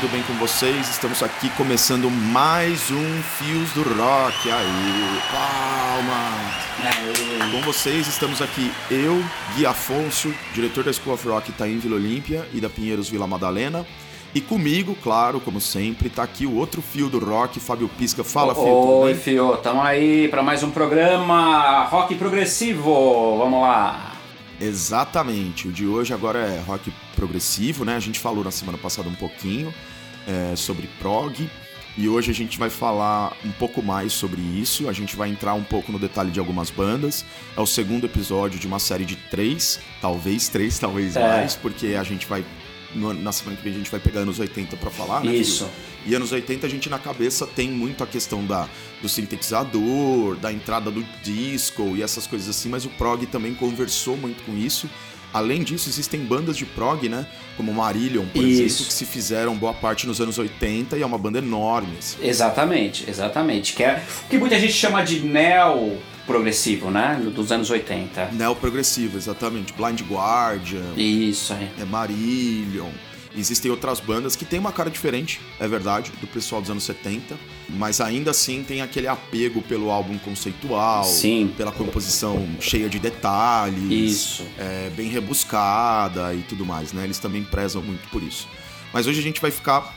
tudo bem com vocês? Estamos aqui começando mais um Fios do Rock. Aí, palmas! Com vocês estamos aqui eu, Gui Afonso, diretor da School of Rock Itaim Vila Olímpia e da Pinheiros Vila Madalena. E comigo, claro, como sempre, tá aqui o outro fio do rock, Fábio Pisca. Fala, Fio. Oi, Fio. Tamo aí para mais um programa rock progressivo. Vamos lá. Exatamente. O de hoje agora é rock progressivo, né? A gente falou na semana passada um pouquinho é, sobre prog. E hoje a gente vai falar um pouco mais sobre isso. A gente vai entrar um pouco no detalhe de algumas bandas. É o segundo episódio de uma série de três, talvez três, talvez é. mais, porque a gente vai na semana que vem a gente vai pegar anos 80 para falar, né? Isso. E anos 80 a gente na cabeça tem muito a questão da, do sintetizador, da entrada do disco e essas coisas assim, mas o prog também conversou muito com isso. Além disso, existem bandas de prog, né? Como Marillion, por Isso. exemplo, que se fizeram boa parte nos anos 80 e é uma banda enorme. Assim. Exatamente, exatamente. Que é o que muita gente chama de neo progressivo, né? Dos anos 80. Neo progressivo, exatamente. Blind Guardian. Isso aí. É Marillion. Existem outras bandas que têm uma cara diferente, é verdade, do pessoal dos anos 70, mas ainda assim tem aquele apego pelo álbum conceitual, Sim. pela composição cheia de detalhes, isso. É, bem rebuscada e tudo mais, né? Eles também prezam muito por isso. Mas hoje a gente vai ficar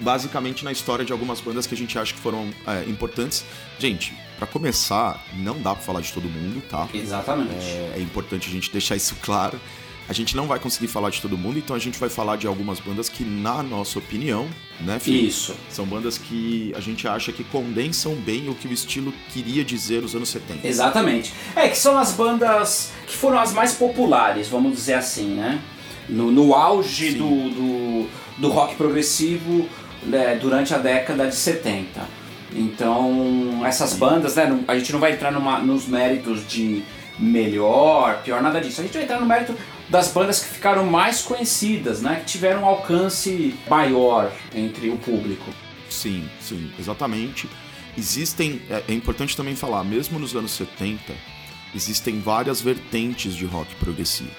basicamente na história de algumas bandas que a gente acha que foram é, importantes. Gente, para começar, não dá para falar de todo mundo, tá? Exatamente. É, é importante a gente deixar isso claro. A gente não vai conseguir falar de todo mundo, então a gente vai falar de algumas bandas que, na nossa opinião, né, filho? Isso. São bandas que a gente acha que condensam bem o que o estilo queria dizer nos anos 70. Exatamente. É, que são as bandas que foram as mais populares, vamos dizer assim, né? No, no auge do, do, do, rock progressivo né, durante a década de 70. Então, essas bandas, né, a gente não vai entrar numa, nos méritos de melhor, pior, nada disso. A gente vai entrar no mérito das bandas que ficaram mais conhecidas, né? Que tiveram um alcance maior entre o público. Sim, sim, exatamente. Existem, é, é importante também falar, mesmo nos anos 70, existem várias vertentes de rock progressivo.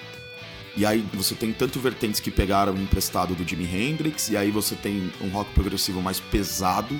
E aí você tem tanto vertentes que pegaram emprestado do Jimi Hendrix, e aí você tem um rock progressivo mais pesado,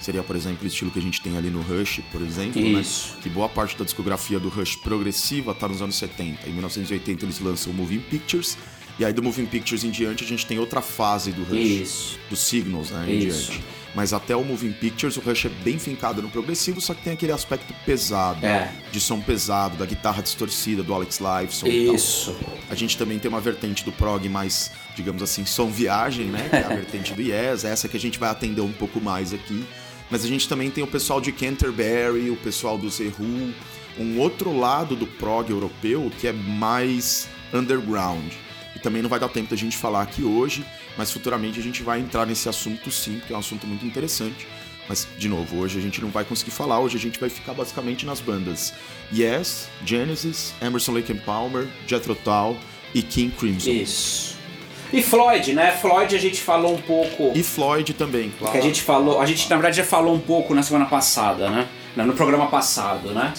Seria, por exemplo, o estilo que a gente tem ali no Rush, por exemplo, né? Isso. Né? Que boa parte da discografia do Rush progressiva está nos anos 70. Em 1980 eles lançam o Moving Pictures, e aí do Moving Pictures em diante a gente tem outra fase do Rush. Isso. Dos Signals, né? Em Isso. diante. Mas até o Moving Pictures, o Rush é bem fincado no progressivo, só que tem aquele aspecto pesado, é. de som pesado, da guitarra distorcida, do Alex Lifeson. Isso. A gente também tem uma vertente do prog mais, digamos assim, som viagem, né? Que é a vertente do Yes, essa que a gente vai atender um pouco mais aqui. Mas a gente também tem o pessoal de Canterbury, o pessoal do Who, um outro lado do prog europeu que é mais underground. E também não vai dar tempo da gente falar aqui hoje, mas futuramente a gente vai entrar nesse assunto sim, que é um assunto muito interessante. Mas, de novo, hoje a gente não vai conseguir falar, hoje a gente vai ficar basicamente nas bandas Yes, Genesis, Emerson Lake and Palmer, Jethro Tull e King Crimson. Isso. E Floyd, né? Floyd a gente falou um pouco. E Floyd também, claro. Que a gente falou, a gente na verdade já falou um pouco na semana passada, né? No programa passado, né?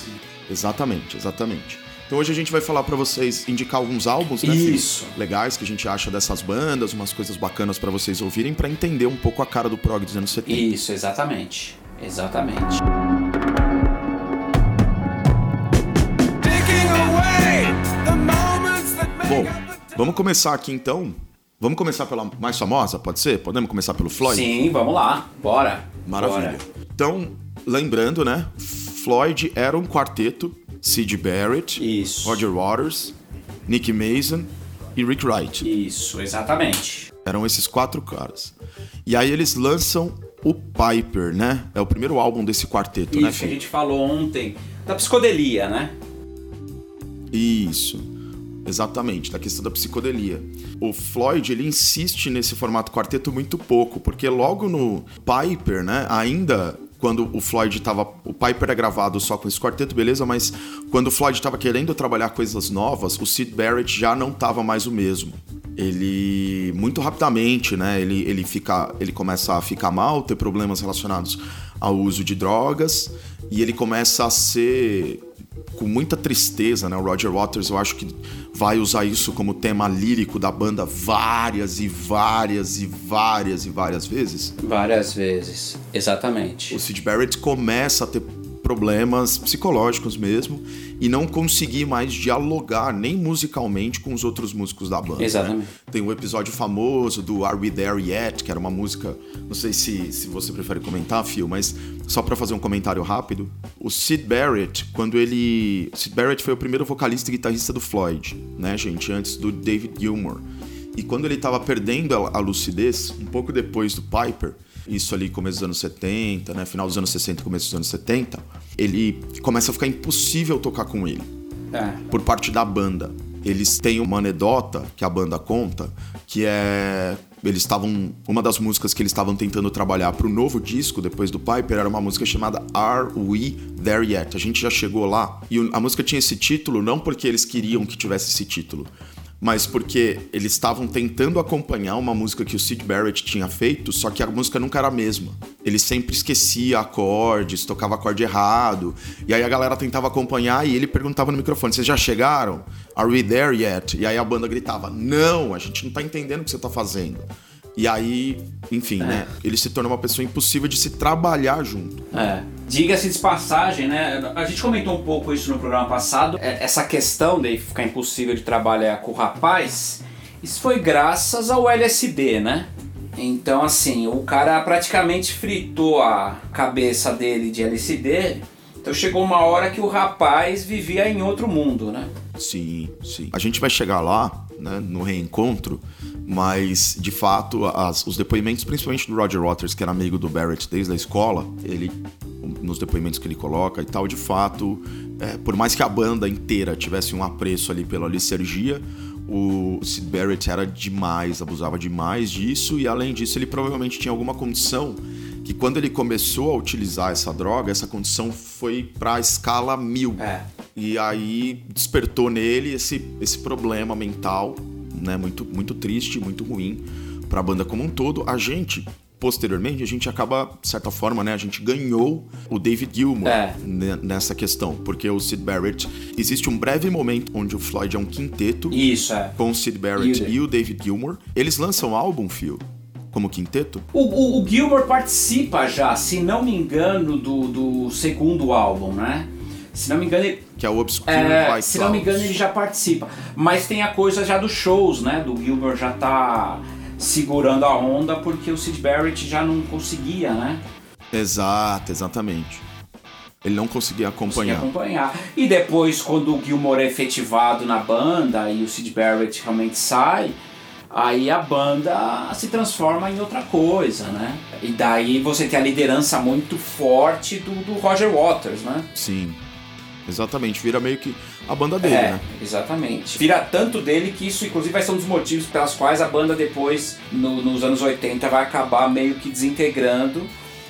Exatamente, exatamente. Então hoje a gente vai falar para vocês, indicar alguns álbuns, né, Isso. legais que a gente acha dessas bandas, umas coisas bacanas para vocês ouvirem para entender um pouco a cara do prog dos anos 70. Isso, exatamente. Exatamente. Bom, vamos começar aqui então Vamos começar pela mais famosa, pode ser? Podemos começar pelo Floyd? Sim, vamos lá. Bora. Maravilha. Bora. Então, lembrando, né? Floyd era um quarteto. Sid Barrett, Isso. Roger Waters, Nick Mason e Rick Wright. Isso, exatamente. Eram esses quatro caras. E aí eles lançam o Piper, né? É o primeiro álbum desse quarteto, Isso, né? Isso, que a gente falou ontem. Da psicodelia, né? Isso. Exatamente, da questão da psicodelia. O Floyd, ele insiste nesse formato quarteto muito pouco, porque logo no Piper, né, ainda quando o Floyd estava. O Piper é gravado só com esse quarteto, beleza, mas quando o Floyd estava querendo trabalhar coisas novas, o Sid Barrett já não estava mais o mesmo. Ele muito rapidamente, né? Ele, ele fica, ele começa a ficar mal, ter problemas relacionados ao uso de drogas e ele começa a ser com muita tristeza, né? O Roger Waters, eu acho que vai usar isso como tema lírico da banda várias e várias e várias e várias vezes. Várias vezes, exatamente. O Sid Barrett começa a ter problemas psicológicos mesmo e não conseguir mais dialogar nem musicalmente com os outros músicos da banda. Né? Exatamente. Né? Tem um episódio famoso do Are We There Yet, que era uma música, não sei se, se você prefere comentar, Phil, mas só para fazer um comentário rápido, o Sid Barrett, quando ele, Sid Barrett foi o primeiro vocalista e guitarrista do Floyd, né, gente, antes do David Gilmour. E quando ele estava perdendo a lucidez, um pouco depois do Piper, isso ali começo dos anos 70, né, final dos anos 60 começo dos anos 70, ele começa a ficar impossível tocar com ele. É. Por parte da banda. Eles têm uma anedota que a banda conta, que é eles estavam uma das músicas que eles estavam tentando trabalhar para o novo disco depois do Piper era uma música chamada Are We There Yet? A gente já chegou lá e a música tinha esse título não porque eles queriam que tivesse esse título, mas porque eles estavam tentando acompanhar uma música que o Sid Barrett tinha feito, só que a música nunca era a mesma. Ele sempre esquecia acordes, tocava acorde errado, e aí a galera tentava acompanhar e ele perguntava no microfone: Vocês já chegaram? Are we there yet? E aí a banda gritava: Não, a gente não tá entendendo o que você tá fazendo. E aí, enfim, é. né? Ele se torna uma pessoa impossível de se trabalhar junto. É. Diga-se de passagem, né? A gente comentou um pouco isso no programa passado. É, essa questão de ficar impossível de trabalhar com o rapaz, isso foi graças ao LSD, né? Então, assim, o cara praticamente fritou a cabeça dele de LSD. Então chegou uma hora que o rapaz vivia em outro mundo, né? Sim, sim. A gente vai chegar lá, né, no reencontro, mas de fato as, os depoimentos, principalmente do Roger Waters, que era amigo do Barrett desde a escola, ele nos depoimentos que ele coloca e tal, de fato, é, por mais que a banda inteira tivesse um apreço ali pela licergia, o Sid Barrett era demais, abusava demais disso e além disso ele provavelmente tinha alguma condição que quando ele começou a utilizar essa droga, essa condição foi para a escala mil. É. E aí despertou nele esse, esse problema mental, né? Muito, muito triste, muito ruim para a banda como um todo. A gente posteriormente a gente acaba, de certa forma, né, a gente ganhou o David Gilmour é. nessa questão, porque o Sid Barrett, existe um breve momento onde o Floyd é um quinteto Isso, é. com o Sid Barrett e, o David Gilmour. Eles lançam um álbum, Phil, como quinteto? O, o, o Gilmour participa já, se não me engano, do, do segundo álbum, né? Se não me engano, ele, que é o Obscure é, White Se não me engano, ele já participa. Mas tem a coisa já dos shows, né? Do Gilmour já tá segurando a onda porque o Sid Barrett já não conseguia, né? Exato, exatamente. Ele não conseguia acompanhar. Conseguia acompanhar. E depois, quando o Gilmour é efetivado na banda e o Sid Barrett realmente sai, aí a banda se transforma em outra coisa, né? E daí você tem a liderança muito forte do, do Roger Waters, né? Sim. Exatamente, vira meio que a banda dele, é, né? Exatamente. Vira tanto dele que isso, inclusive, vai ser um dos motivos pelas quais a banda depois, no, nos anos 80, vai acabar meio que desintegrando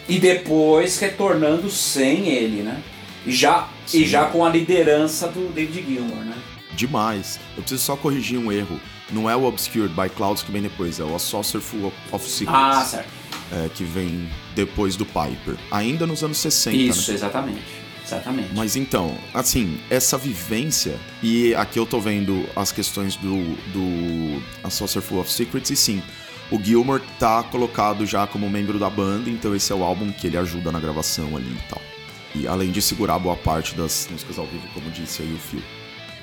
e depois retornando sem ele, né? E já, e já com a liderança do David Gilmour, né? Demais. Eu preciso só corrigir um erro. Não é o Obscured by Clouds que vem depois, é o A Saucer Full of Secrets. Ah, certo. É, que vem depois do Piper. Ainda nos anos 60. Isso, né? exatamente. Exatamente. Mas então, assim, essa vivência, e aqui eu tô vendo as questões do, do A Saucer Full of Secrets, e sim, o Gilmore tá colocado já como membro da banda, então esse é o álbum que ele ajuda na gravação ali e tal. E além de segurar boa parte das músicas ao vivo, como disse aí o Phil.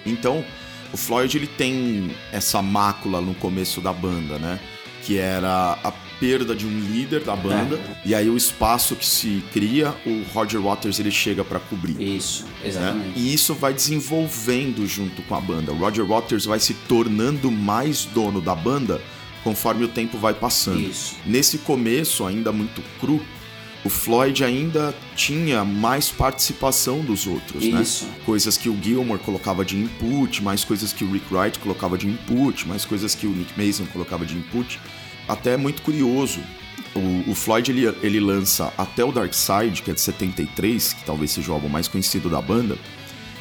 Então, o Floyd ele tem essa mácula no começo da banda, né? Que era a perda de um líder da banda é. e aí o espaço que se cria, o Roger Waters ele chega para cobrir. Isso, né? exatamente. Né? E isso vai desenvolvendo junto com a banda. O Roger Waters vai se tornando mais dono da banda conforme o tempo vai passando. Isso. Nesse começo ainda muito cru, o Floyd ainda tinha mais participação dos outros, né? Isso. né? Coisas que o Gilmore colocava de input, mais coisas que o Rick Wright colocava de input, mais coisas que o Nick Mason colocava de input até é muito curioso. O, o, Floyd ele, ele lança até o Dark Side, que é de 73, que talvez seja o álbum mais conhecido da banda.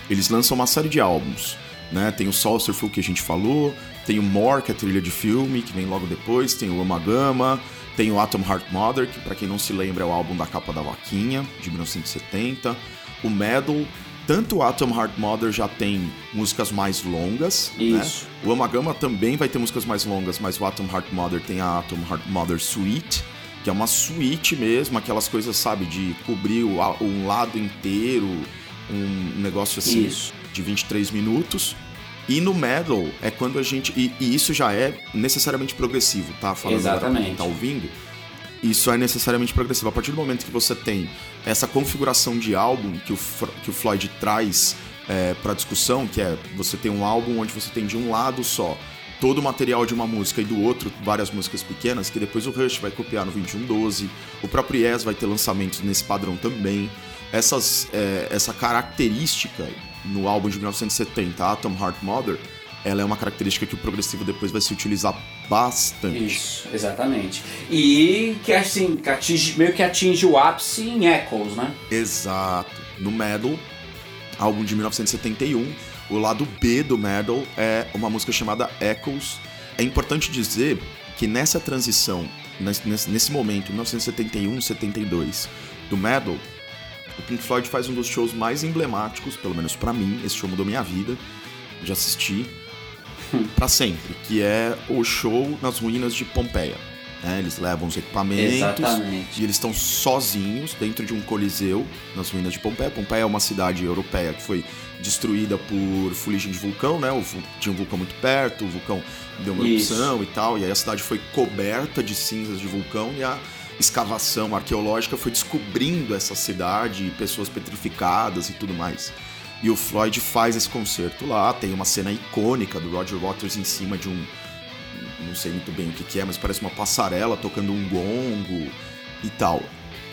Eles lançam uma série de álbuns. Né? Tem o Saucerful que a gente falou, tem o More, que é a trilha de filme, que vem logo depois, tem o Amagama, tem o Atom Heart Mother, que para quem não se lembra é o álbum da capa da vaquinha, de 1970, o Medal, tanto o Atom Heart Mother já tem músicas mais longas, Isso. Né? O Amagama também vai ter músicas mais longas, mas o Atom Heart Mother tem a Atom Heart Mother Suite, que é uma suite mesmo, aquelas coisas, sabe, de cobrir um lado inteiro, um negócio assim Isso. de 23 minutos. E no metal é quando a gente. E, e isso já é necessariamente progressivo, tá? Falando Exatamente. agora pra quem tá ouvindo. Isso é necessariamente progressivo. A partir do momento que você tem essa configuração de álbum que o, que o Floyd traz é, para discussão, que é você tem um álbum onde você tem de um lado só todo o material de uma música e do outro várias músicas pequenas, que depois o Rush vai copiar no 2112, o próprio Yes vai ter lançamentos nesse padrão também. Essas, é, essa característica no álbum de 1970, Atom Heart Mother, ela é uma característica que o progressivo depois vai se utilizar bastante. Isso, exatamente. E que assim, que atinge, meio que atinge o ápice em Echoes, né? Exato. No Metal, álbum de 1971, o lado B do Metal é uma música chamada Echoes. É importante dizer que nessa transição, nesse, momento, 1971, 72, do Metal, o Pink Floyd faz um dos shows mais emblemáticos, pelo menos pra mim, esse show mudou minha vida, já assisti pra sempre, que é o show nas ruínas de Pompeia. né? Eles levam os equipamentos Exatamente. e eles estão sozinhos dentro de um coliseu nas ruínas de Pompeia. Pompeia é uma cidade europeia que foi destruída por fuligem de vulcão, né? Tinha um vulcão muito perto, o vulcão deu uma erupção e tal, e aí a cidade foi coberta de cinzas de vulcão e a escavação arqueológica foi descobrindo essa cidade, pessoas petrificadas e tudo mais. E o Floyd faz esse concerto lá, tem uma cena icônica do Roger Waters em cima de um não sei muito bem o que, que é, mas parece uma passarela tocando um gongo e tal.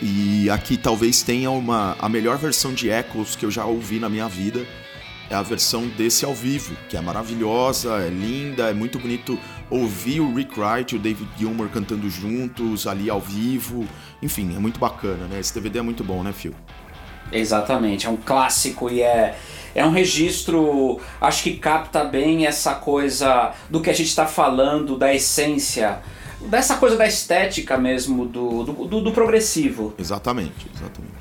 E aqui talvez tenha uma a melhor versão de Echoes que eu já ouvi na minha vida. É a versão desse ao vivo, que é maravilhosa, é linda, é muito bonito ouvir o Rick Wright e o David Gilmour cantando juntos ali ao vivo. Enfim, é muito bacana, né? Esse DVD é muito bom, né, Phil? Exatamente, é um clássico e é, é um registro, acho que capta bem essa coisa do que a gente está falando, da essência, dessa coisa da estética mesmo, do, do, do- do progressivo. Exatamente, exatamente.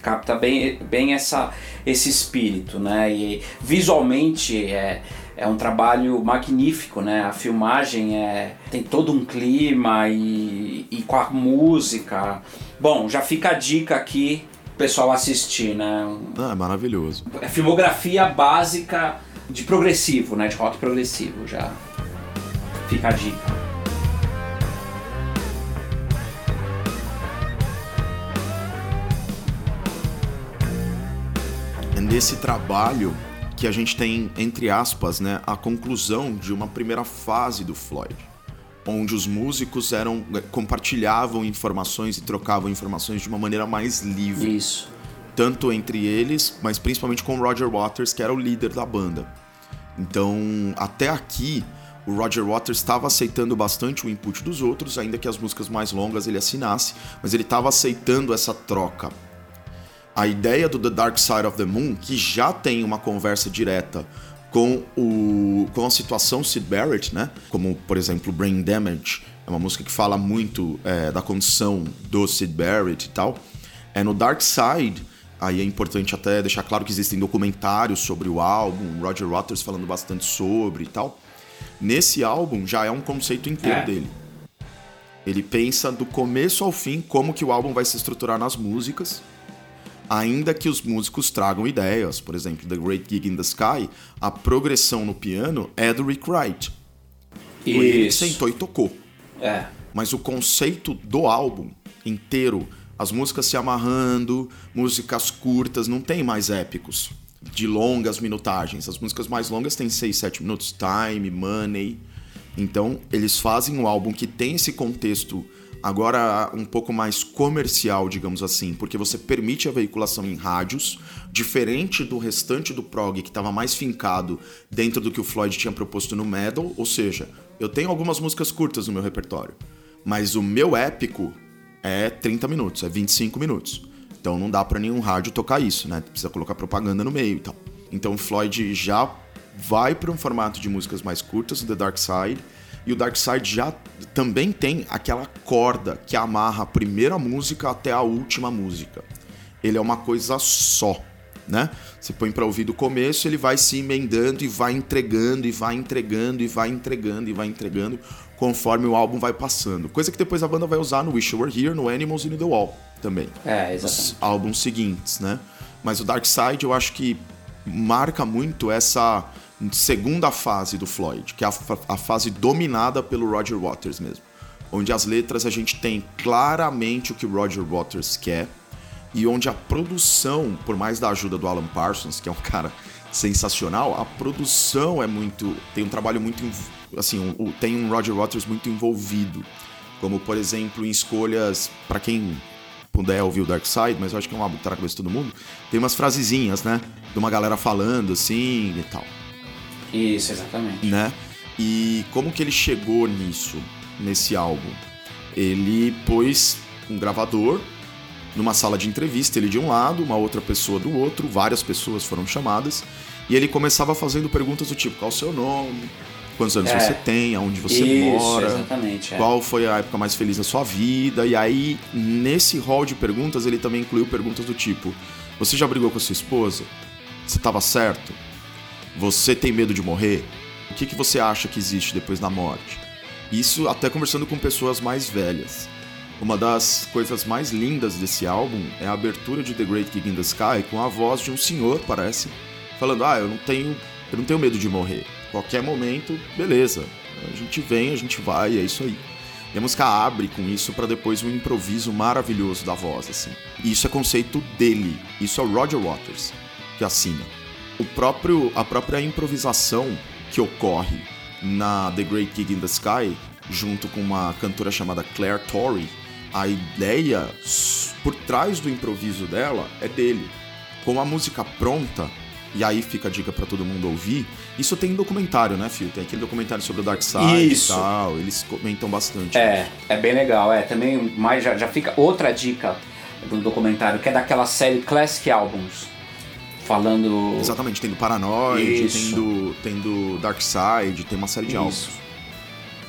Capta bem, bem essa, esse espírito, né? E visualmente é, é um trabalho magnífico, né? A filmagem é, tem todo um clima e, e com a música. Bom, já fica a dica aqui pessoal assistir, né? Ah, é maravilhoso. É filmografia básica de progressivo, né? De rock progressivo, já fica a dica. É nesse trabalho que a gente tem, entre aspas, né, a conclusão de uma primeira fase do Floyd, onde os músicos eram compartilhavam informações e trocavam informações de uma maneira mais livre, Isso. tanto entre eles, mas principalmente com o Roger Waters, que era o líder da banda. Então, até aqui, o Roger Waters estava aceitando bastante o input dos outros, ainda que as músicas mais longas ele assinasse, mas ele estava aceitando essa troca. A ideia do The Dark Side of the Moon, que já tem uma conversa direta com, o, com a situação Sid Barrett, né? Como, por exemplo, Brain Damage, é uma música que fala muito é, da condição do Sid Barrett e tal. É no Dark Side, aí é importante até deixar claro que existem documentários sobre o álbum, Roger Waters falando bastante sobre e tal. Nesse álbum já é um conceito inteiro É. dele. Ele pensa do começo ao fim como que o álbum vai se estruturar nas músicas, ainda que os músicos tragam ideias. Por exemplo, The Great Gig in the Sky, a progressão no piano é do Rick Wright. Foi ele Isso. sentou e tocou. É. Mas o conceito do álbum inteiro, as músicas se amarrando, músicas curtas, não tem mais épicos. De longas minutagens. As músicas mais longas têm 6, 7 minutos. Time, Money. Então, eles fazem um álbum que tem esse contexto agora um pouco mais comercial, digamos assim, porque você permite a veiculação em rádios, diferente do restante do prog que estava mais fincado dentro do que o Floyd tinha proposto no metal, ou seja, eu tenho algumas músicas curtas no meu repertório, mas o meu épico é 30 minutos, é 25 minutos. Então não dá pra nenhum rádio tocar isso, né? Precisa colocar propaganda no meio e tal. Então o Floyd já vai para um formato de músicas mais curtas, The Dark Side, e o Dark Side já também tem aquela corda que amarra a primeira música até a última música. Ele é uma coisa só. né? Você põe para ouvir do começo, ele vai se emendando e vai entregando e vai entregando e vai entregando e vai entregando conforme o álbum vai passando. Coisa que depois a banda vai usar no Wish You Were Here, no Animals e no The Wall também. É, exatamente. Os álbuns seguintes, né? Mas o Dark Side eu acho que marca muito essa segunda fase do Floyd, que é a, a fase dominada pelo Roger Waters mesmo. Onde as letras a gente tem claramente o que Roger Waters quer e onde a produção, por mais da ajuda do Alan Parsons, que é um cara sensacional, a produção é muito. tem um trabalho muito. assim, um, tem um Roger Waters muito envolvido. Como, por exemplo, em escolhas. para quem puder ouvir o Dark Side, mas eu acho que é um que tá na cabeça de todo mundo, tem umas frasezinhas, né? De uma galera falando assim e tal. Isso, exatamente. Né? E como que ele chegou nisso, nesse álbum? Ele pôs um gravador numa sala de entrevista, ele de um lado, uma outra pessoa do outro, várias pessoas foram chamadas, e ele começava fazendo perguntas do tipo: qual o seu nome? Quantos anos é, você tem? Aonde você isso, mora? Exatamente, é. Qual foi a época mais feliz da sua vida? E aí, nesse hall de perguntas, ele também incluiu perguntas do tipo: Você já brigou com a sua esposa? Você estava certo? Você tem medo de morrer? O que, que você acha que existe depois da morte? Isso até conversando com pessoas mais velhas. Uma das coisas mais lindas desse álbum é a abertura de The Great Gig in the Sky com a voz de um senhor, parece, falando: "Ah, eu não tenho, eu não tenho medo de morrer. Qualquer momento, beleza. A gente vem, a gente vai, é isso aí." E a música abre com isso para depois um improviso maravilhoso da voz, assim. E isso é conceito dele. Isso é o Roger Waters que assina. O próprio, a própria improvisação que ocorre na The Great Gig in the Sky, junto com uma cantora chamada Claire Torrey, a ideia por trás do improviso dela é dele. Com a música pronta, e aí fica a dica para todo mundo ouvir. Isso tem um documentário, né, Phil? Tem aquele documentário sobre o Dark Side Isso. e tal. Eles comentam bastante. É, é bem legal. É, também mais já, já fica outra dica do documentário, que é daquela série Classic Albums. Falando. Exatamente, tem do Paranoid, tem do, tem do Dark Side, tem uma série de Isso. álbuns.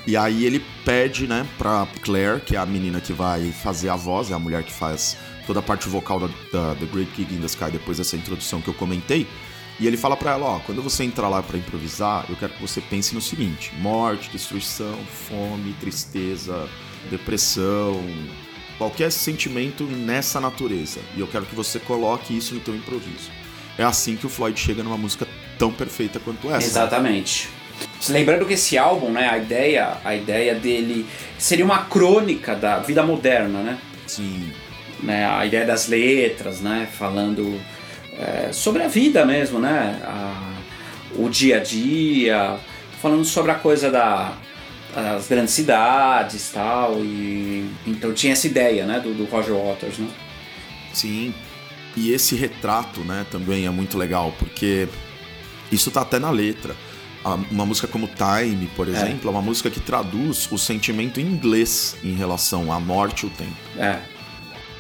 E aí ele pede, né, pra Claire, que é a menina que vai fazer a voz, é a mulher que faz toda a parte vocal da, da The Great Gig in the Sky depois dessa introdução que eu comentei. E ele fala para ela, ó, quando você entrar lá para improvisar, eu quero que você pense no seguinte: morte, destruição, fome, tristeza, depressão, qualquer sentimento nessa natureza. E eu quero que você coloque isso no teu improviso. É assim que o Floyd chega numa música tão perfeita quanto essa. Exatamente. Lembrando que esse álbum, né, a ideia, a ideia dele seria uma crônica da vida moderna, né? Sim. Né, a ideia das letras, né, falando é, sobre a vida mesmo, né? A, o dia a dia, falando sobre a coisa da as grandes cidades tal e então tinha essa ideia né do, do Roger Waters né sim e esse retrato né também é muito legal porque isso tá até na letra uma música como Time, por é. exemplo, é. é uma música que traduz o sentimento em inglês em relação à morte e o tempo. É.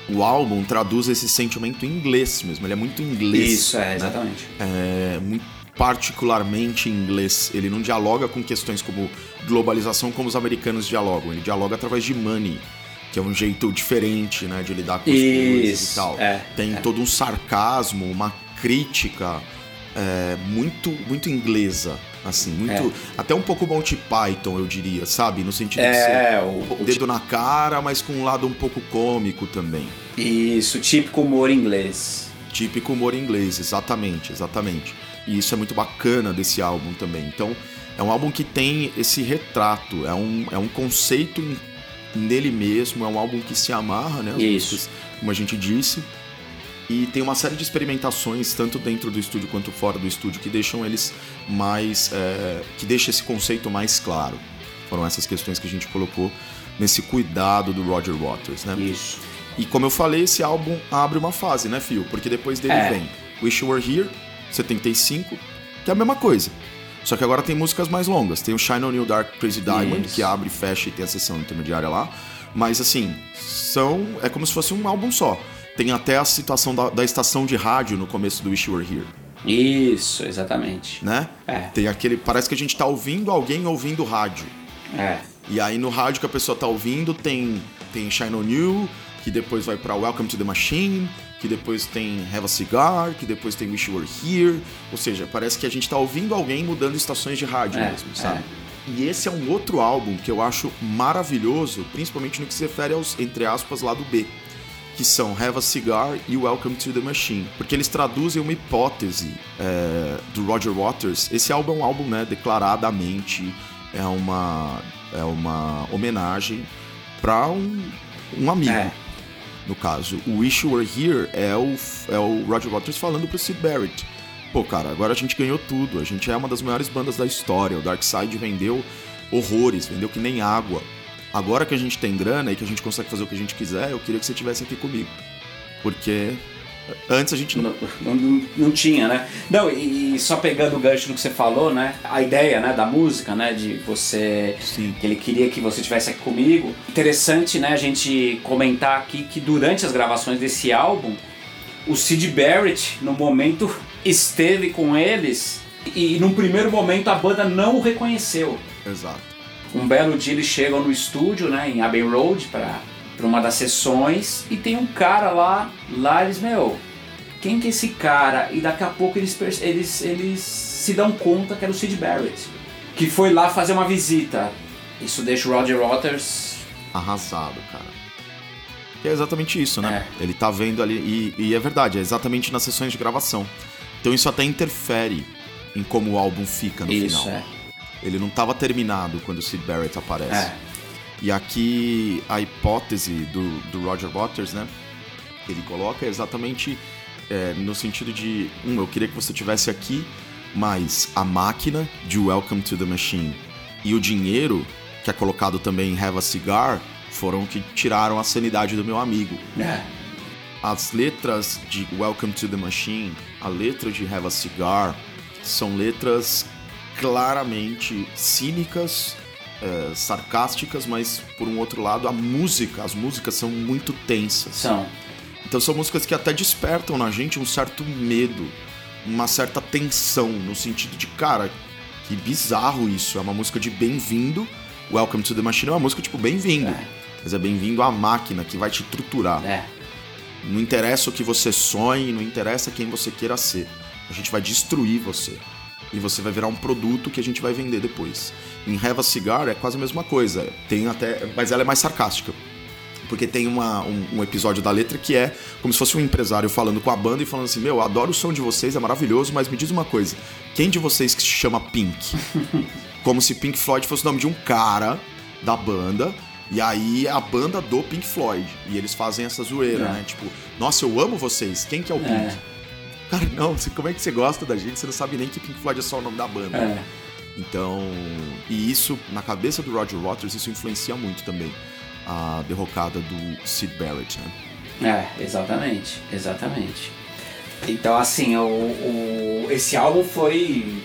O álbum traduz esse sentimento em inglês mesmo, ele é muito inglês. Isso, é, né? exatamente. É, muito particularmente em inglês. Ele não dialoga com questões como globalização como os americanos dialogam, ele dialoga através de money que é um jeito diferente, né, de lidar com as Isso, coisas e tal. É, Tem é. todo um sarcasmo, uma crítica é, muito muito inglesa Assim, muito. É. Até um pouco Monty Python, eu diria, sabe? No sentido é, de ser o, o dedo na cara, mas com um lado um pouco cômico também. Isso, típico humor inglês. Típico humor inglês, exatamente, exatamente. E isso é muito bacana desse álbum também. Então, é um álbum que tem esse retrato, é um, é um conceito nele mesmo, é um álbum que se amarra, né? Isso. como a gente disse. E tem uma série de experimentações, tanto dentro do estúdio quanto fora do estúdio, que deixam eles mais. É, que deixa esse conceito mais claro. Foram essas questões que a gente colocou nesse cuidado do Roger Waters, né? Isso. E como eu falei, esse álbum abre uma fase, né, Phil? Porque depois dele é. vem Wish You Were Here, 75, que é a mesma coisa. Só que agora tem músicas mais longas. Tem o Shine On You Dark Crazy Diamond, Isso. que abre fecha e tem a sessão intermediária lá. Mas assim, são. É como se fosse um álbum só. Tem até a situação da, da estação de rádio no começo do Wish You Were Here. Isso, exatamente. Né? É. Tem aquele. Parece que a gente tá ouvindo alguém ouvindo rádio. É. E aí no rádio que a pessoa tá ouvindo tem, tem Shine On You, que depois vai para Welcome to the Machine, que depois tem Have a Cigar, que depois tem Wish You Were Here. Ou seja, parece que a gente tá ouvindo alguém mudando estações de rádio É, mesmo, sabe? é. E esse é um outro álbum que eu acho maravilhoso, principalmente no que se refere aos, entre aspas, lado B, que são Have a Cigar e Welcome to the Machine. Porque eles traduzem uma hipótese é, do Roger Waters. Esse álbum é um álbum, né, declaradamente, é uma, é uma homenagem para um, um amigo. É. No caso, o Wish You Were Here é o, é o Roger Waters falando pro Sid Barrett. Pô, cara, agora a gente ganhou tudo. A gente é uma das maiores bandas da história. O Dark Side vendeu horrores, vendeu que nem água. Agora que a gente tem grana e que a gente consegue fazer o que a gente quiser, eu queria que você estivesse aqui comigo. Porque antes a gente não. Não, não, não tinha, né? Não, e, e só pegando o gancho no que você falou, né? A ideia, né, da música, né, de você Sim. que ele queria que você estivesse aqui comigo. Interessante, né, a gente comentar aqui que durante as gravações desse álbum, o Sid Barrett, no momento, esteve com eles e, num primeiro momento a banda não o reconheceu. Exato. Um belo dia eles chegam no estúdio, né, em Abbey Road, para uma das sessões, e tem um cara lá, lá eles, meu, quem que é esse cara? E daqui a pouco eles, eles, eles se dão conta que era o Sid Barrett, que foi lá fazer uma visita. Isso deixa o Roger Waters. Arrasado, cara. Que é exatamente isso, né? É. Ele tá vendo ali. E, e é verdade, é exatamente nas sessões de gravação. Então isso até interfere em como o álbum fica no Isso, final. é. Ele não estava terminado quando o Sid Barrett aparece. É. E aqui a hipótese do, do Roger Waters, né? Ele coloca exatamente é, no sentido de, um, eu queria que você tivesse aqui, mas a máquina de Welcome to the Machine e o dinheiro que é colocado também em Have a Cigar foram que tiraram a sanidade do meu amigo. É. As letras de Welcome to the Machine, a letra de Have a Cigar, são letras claramente cínicas, eh, sarcásticas, mas por um outro lado, a música, as músicas são muito tensas. São. Então são músicas que até despertam na gente um certo medo, uma certa tensão, no sentido de, cara, que bizarro isso. É uma música de bem-vindo. Welcome to the Machine é uma música tipo bem-vindo. É. Mas é bem-vindo à máquina que vai te triturar. É. Não interessa o que você sonhe, não interessa quem você queira ser. A gente vai destruir você. E você vai virar um produto que a gente vai vender depois. Em Have a Cigar é quase a mesma coisa. Tem até. Mas ela é mais sarcástica. Porque tem uma- um, um episódio da letra que é como se fosse um empresário falando com a banda e falando assim: Meu, adoro o som de vocês, é maravilhoso, mas me diz uma coisa: quem de vocês que se chama Pink? como se Pink Floyd fosse o nome de um cara da banda. E aí é a banda do Pink Floyd. E eles fazem essa zoeira, É. né? Tipo, nossa, eu amo vocês. Quem que é o Pink? É. Cara, não, como é que você gosta da gente? Você não sabe nem que Pink Floyd é só o nome da banda. É. Então, e isso, na cabeça do Roger Waters, isso influencia muito também a derrocada do Sid Barrett, né? É, exatamente, exatamente. Então, assim, o, o- esse álbum foi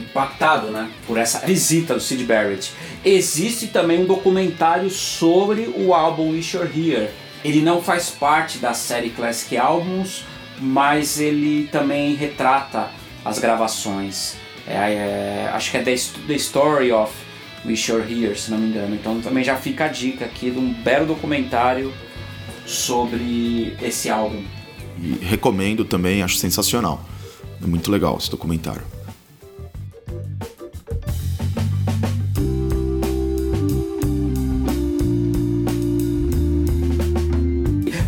impactado, né, por essa visita do Sid Barrett. Existe também um documentário sobre o álbum Wish You're Here. Ele não faz parte da série Classic Albums, mas ele também retrata as gravações. É, é, acho que é The, St- The Story of Wish You're Here, se não me engano. Então também já fica a dica aqui de um belo documentário sobre esse álbum. E recomendo também, acho sensacional. É muito legal esse documentário.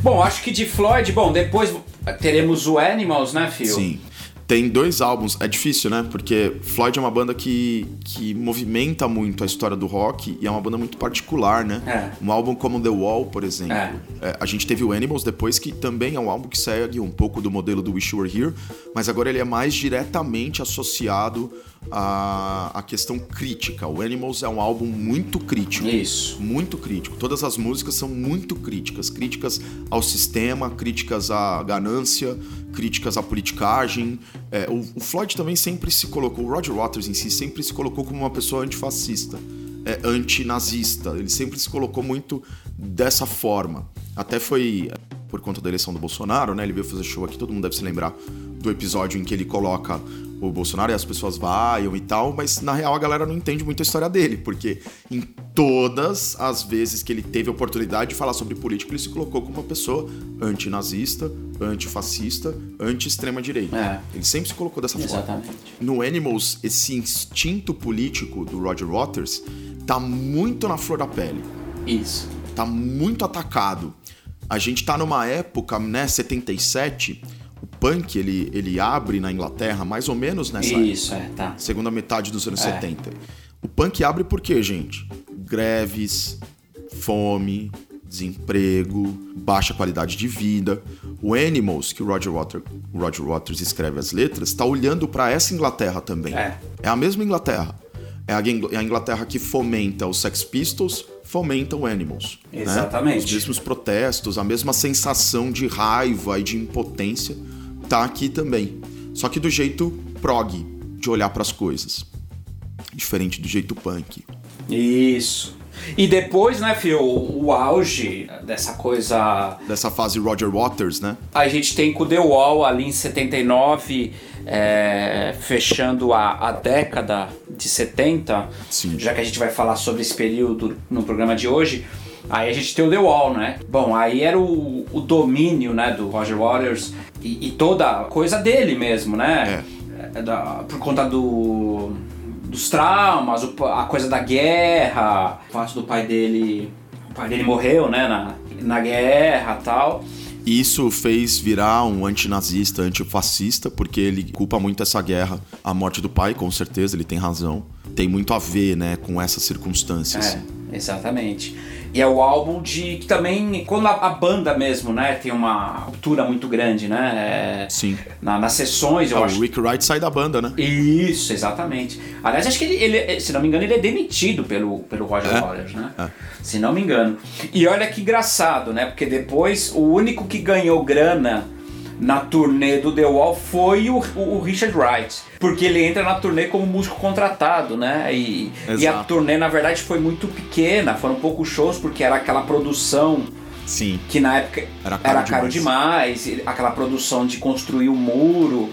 Bom, acho que de Floyd, bom, depois teremos o Animals, né, Phil? Sim. Tem dois álbuns, é difícil, né? Porque Floyd é uma banda que, que movimenta muito a história do rock e é uma banda muito particular, né? É. Um álbum como The Wall, por exemplo. É. É, a gente teve o Animals depois, que também é um álbum que segue um pouco do modelo do Wish You Were Here, mas agora ele é mais diretamente associado à, à questão crítica. O Animals é um álbum muito crítico. Isso. Muito crítico. Todas as músicas são muito críticas. Críticas ao sistema, críticas à ganância, críticas à politicagem. É, o, o Floyd também sempre se colocou, o Roger Waters em si sempre se colocou como uma pessoa antifascista, é, antinazista. Ele sempre se colocou muito dessa forma. Até foi por conta da eleição do Bolsonaro, né? Ele veio fazer show aqui, todo mundo deve se lembrar do episódio em que ele coloca o Bolsonaro e as pessoas vaiam e tal, mas na real a galera não entende muito a história dele, porque em todas as vezes que ele teve oportunidade de falar sobre política, ele se colocou como uma pessoa antinazista, antifascista, anti-extrema direita. É. Ele sempre se colocou dessa forma. Exatamente. No Animals, esse instinto político do Roger Waters tá muito na flor da pele, Isso. tá muito atacado. A gente tá numa época, né, 77, o punk ele, ele abre na Inglaterra mais ou menos nessa Isso, é, tá. segunda metade dos anos É. 70. O punk abre por quê, gente? Greves, fome, desemprego, baixa qualidade de vida. O Animals, que o Roger, Water, o Roger Waters escreve as letras, está olhando para essa Inglaterra também. É. É a mesma Inglaterra. É a é a Inglaterra que fomenta os Sex Pistols, fomenta o Animals. né? Exatamente. Os mesmos protestos, a mesma sensação de raiva e de impotência tá aqui também. Só que do jeito prog, de olhar para as coisas. Diferente do jeito punk. Isso. E depois, né, Fio, o, auge dessa coisa. Dessa fase Roger Waters, né? A gente tem com The Wall ali em 79, é, fechando a, a década de 70. Sim. Já que a gente vai falar sobre esse período no programa de hoje. Aí a gente tem o The Wall, né? Bom, aí era o, o domínio né, do Roger Waters e, e toda a coisa dele mesmo, né? É, da- por conta do, dos traumas, a coisa da guerra, o fato do pai dele. O pai dele morreu, né? Na, na guerra tal. Isso fez virar um antinazista, antifascista, porque ele culpa muito essa guerra. A morte do pai, com certeza, ele tem razão. Tem muito a ver, né, com essas circunstâncias. É, exatamente. E é o álbum de que também, quando a, a banda mesmo, né, tem uma ruptura muito grande, né? é, Sim. na- nas sessões, eu Ah, acho. o Rick Wright sai da banda, né? Isso, exatamente. Aliás, acho que ele, ele- se não me engano, ele é demitido pelo, pelo Roger É? Waters, né? É. Se não me engano. E olha que engraçado, né? Porque depois o único que ganhou grana na turnê do The Wall foi o, o- Richard Wright. Porque ele entra na turnê como músico contratado, né? E, e a turnê, na verdade, foi muito pequena. Foram poucos shows, porque era aquela produção Sim. que na época Era era caro caro, demais. e aquela produção de construir o muro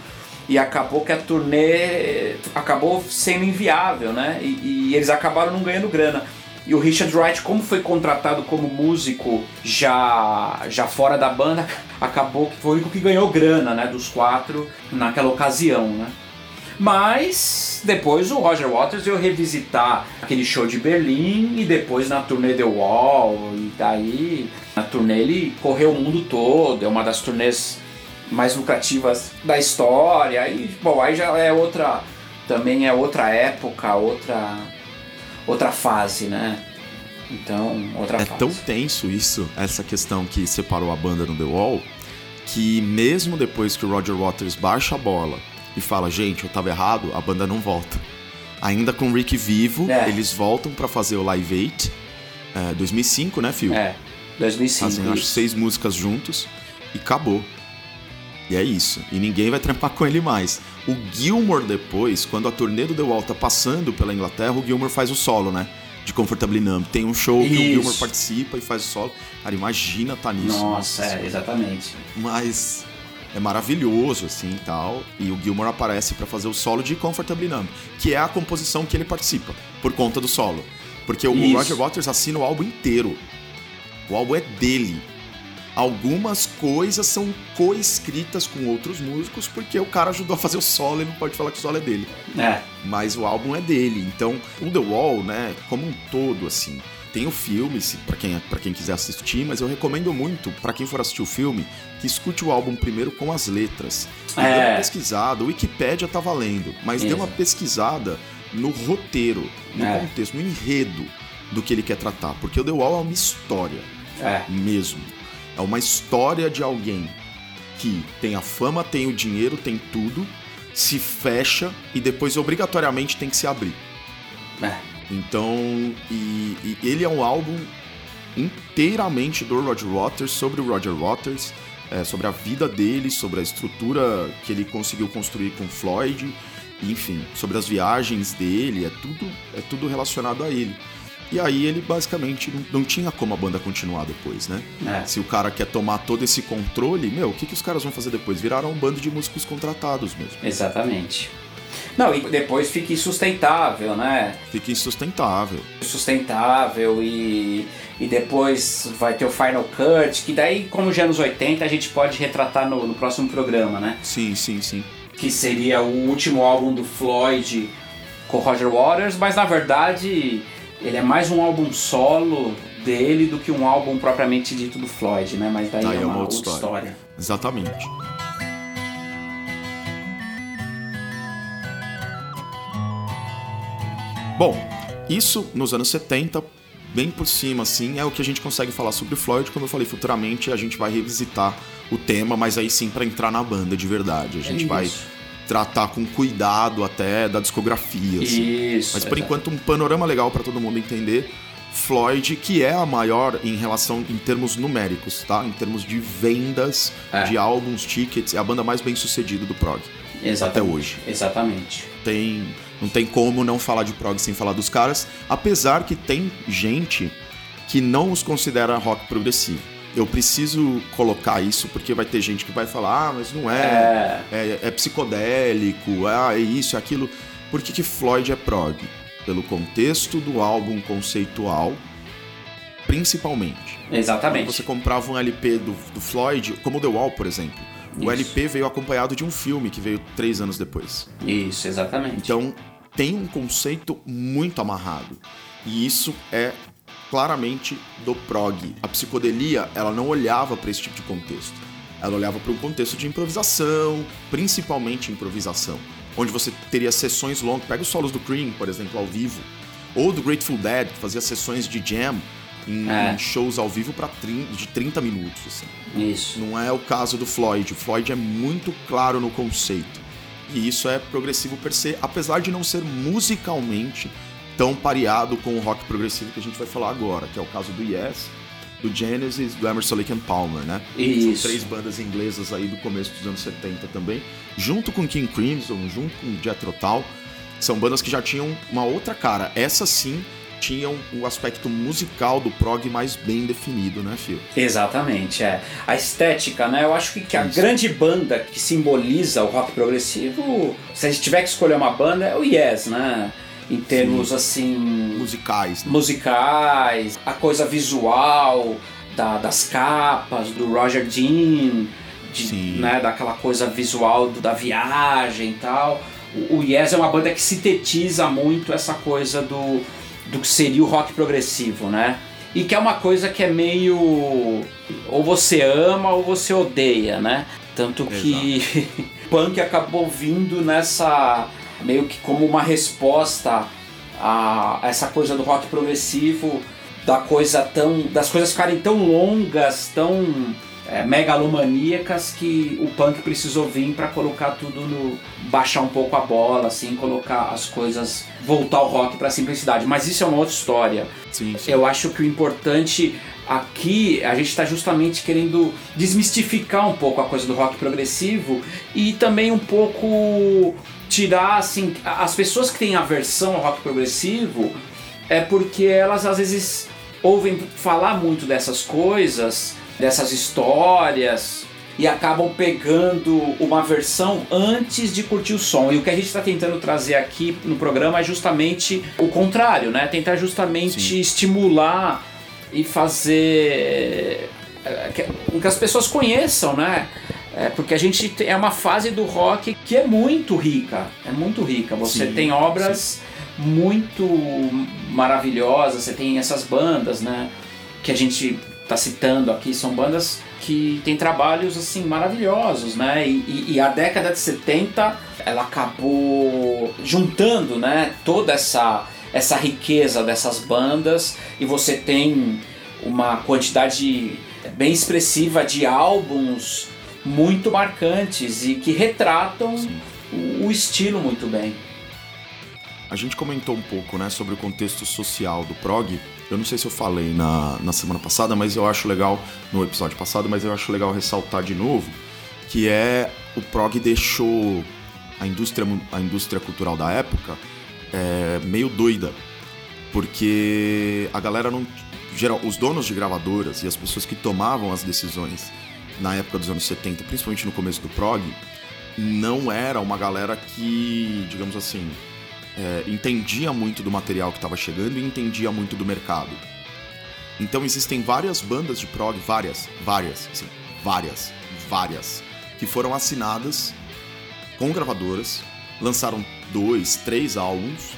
e acabou que a turnê acabou sendo inviável, né? E, e eles acabaram não ganhando grana. E o Richard Wright, como foi contratado como músico já, já fora da banda, acabou que foi o único que ganhou grana, né? Dos quatro naquela ocasião, né? Mas depois o Roger Waters veio revisitar aquele show de Berlim e depois na turnê The Wall e daí na turnê ele correu o mundo todo, é uma das turnês mais lucrativas da história e bom, aí já é outra também é outra época, outra outra fase, né? Então, outra É fase. tão tenso isso, essa questão que separou a banda no The Wall, que mesmo depois que o Roger Waters baixa a bola e fala, gente, eu tava errado, a banda não volta. Ainda com o Rick vivo, É. eles voltam pra fazer o Live 8, é, 2005, né, Phil? É, 2005. Fazem, acho, seis músicas juntos e acabou. E é isso. E ninguém vai trampar com ele mais. O Gilmore depois, quando a turnê do The Wall tá passando pela Inglaterra, o Gilmore faz o solo, né? De Comfortably Numb. Tem um show que o Isso. Gilmore participa e faz o solo. Cara, imagina tá nisso. Nossa, é, exatamente. Mas é maravilhoso, assim, e tal. E o Gilmore aparece pra fazer o solo de Comfortably Numb, que é a composição que ele participa, por conta do solo. Porque o Isso. Roger Waters assina o álbum inteiro. O álbum é dele. Algumas coisas são coescritas com outros músicos, porque o cara ajudou a fazer o solo e não pode falar que o solo é dele. É, Mas o álbum é dele. Então, o The Wall, né, como um todo, assim. Tem o filme, pra, quem, pra quem quiser assistir, mas eu recomendo muito, pra quem for assistir o filme, que escute o álbum primeiro com as letras. E É. dê uma pesquisada, o Wikipédia tá valendo, mas dê uma pesquisada no roteiro, no É. contexto, no enredo do que ele quer tratar. Porque o The Wall é uma história é. mesmo. É uma história de alguém que tem a fama, tem o dinheiro, tem tudo, se fecha e depois obrigatoriamente tem que se abrir. é. Então, e, e ele é um álbum inteiramente do Roger Waters, sobre o Roger Waters, é, sobre a vida dele, sobre a estrutura que ele conseguiu construir com Floyd, enfim, sobre as viagens dele, é tudo, é tudo relacionado a ele. E aí ele basicamente não, não tinha como a banda continuar depois, né? É. Se o cara quer tomar todo esse controle, meu, o que, que os caras vão fazer depois? Viraram um bando de músicos contratados mesmo. Exatamente. Não, e depois fica insustentável, né? Fica insustentável. Sustentável e, e depois vai ter o Final Cut, que daí, como já é nos 80, a gente pode retratar no, no próximo programa, né? Sim, sim, sim. Que seria o último álbum do Floyd com Roger Waters, mas na verdade ele é mais um álbum solo dele do que um álbum propriamente dito do Floyd, né? Mas daí, Daí é uma, outra história. Exatamente. Bom, isso nos anos 70, bem por cima, assim, é o que a gente consegue falar sobre o Floyd. Como eu falei, futuramente a gente vai revisitar o tema, mas aí sim para entrar na banda de verdade. A gente vai Isso. Tratar com cuidado até da discografia. assim. Isso. Mas por enquanto, um panorama legal para todo mundo entender. Floyd, que é a maior em relação em termos numéricos, tá? Em termos de vendas É. de álbuns, tickets, é a banda mais bem sucedida do prog Exatamente. até hoje. Exatamente. Tem, não tem como não falar de prog sem falar dos caras, apesar que tem gente que não os considera rock progressivo. Eu preciso colocar isso porque vai ter gente que vai falar, ah, mas não é, É, é, é psicodélico, ah, é isso, é aquilo. Por que, que Floyd é prog? Pelo contexto do álbum conceitual, principalmente. Quando exatamente. você comprava um LP do, do Floyd, como The Wall, por exemplo, o Isso. LP veio acompanhado de um filme que veio três anos depois. Isso, exatamente. Então tem um conceito muito amarrado. E isso é claramente do prog. A psicodelia, ela não olhava para esse tipo de contexto. Ela olhava para um contexto de improvisação, principalmente improvisação, onde você teria sessões longas. Pega os solos do Cream, por exemplo, ao vivo, ou do Grateful Dead, que fazia sessões de jam em, É. shows ao vivo para de 30 minutos. Assim. Isso. Não é o caso do Floyd. O Floyd é muito claro no conceito. E isso é progressivo per se, apesar de não ser musicalmente tão pareado com o rock progressivo que a gente vai falar agora, que é o caso do Yes, do Genesis, do Emerson Lake and Palmer, né? Isso. São três bandas inglesas aí do começo dos anos 70 também, junto com King Crimson, junto com Jethro Tull, são bandas que já tinham uma outra cara. Essas sim tinham o aspecto musical do prog mais bem definido, né, Phil? Exatamente, é. A estética, né? Eu acho que, que a Isso. grande banda que simboliza o rock progressivo, se a gente tiver que escolher uma banda, é o Yes, né? Em termos assim. Musicais, né? musicais, a coisa visual da- das capas, do Roger Dean, de, Sim. né, daquela coisa visual do- da viagem e tal. O, o Yes é uma banda que sintetiza muito essa coisa do, do que seria o rock progressivo, né? E que é uma coisa que é meio. ou você ama ou você odeia, né? Tanto que punk acabou vindo nessa. Meio que como uma resposta a essa coisa do rock progressivo, da coisa tão. das coisas ficarem tão longas, tão é, megalomaníacas que o punk precisou vir para colocar tudo no. baixar um pouco a bola, assim, colocar as coisas. voltar o rock para simplicidade. Mas isso é uma outra história. Sim, sim. Eu acho que o importante aqui, a gente está justamente querendo desmistificar um pouco a coisa do rock progressivo e também um pouco tirar, assim, as pessoas que têm aversão ao rock progressivo é porque elas às vezes ouvem falar muito dessas coisas, dessas histórias e acabam pegando uma versão antes de curtir o som. E o que a gente está tentando trazer aqui no programa é justamente o contrário, né? Tentar justamente Sim. estimular e fazer com que as pessoas conheçam, né? É, porque a gente é uma fase do rock que é muito rica, é muito rica. Você Sim, tem obras muito maravilhosas, você tem essas bandas, né? Que a gente tá citando aqui, são bandas que têm trabalhos assim maravilhosos, né? E, e- e a década de 70 ela acabou juntando, né? Toda essa essa riqueza dessas bandas e você tem uma quantidade bem expressiva de álbuns muito marcantes e que retratam o, o estilo muito bem. A gente comentou um pouco, né, sobre o contexto social do prog. Eu não sei se eu falei na, na semana passada, mas eu acho legal, no episódio passado, mas eu acho legal ressaltar de novo, que é o prog deixou a indústria, a indústria cultural da época é, meio doida. Porque a galera não. Geral, os donos de gravadoras e as pessoas que tomavam as decisões na época dos anos 70, principalmente no começo do prog, não era uma galera que, digamos assim, é, entendia muito do material que estava chegando e entendia muito do mercado. Então existem várias bandas de prog, várias, várias, assim, várias, várias, que foram assinadas com gravadoras, lançaram dois, três álbuns,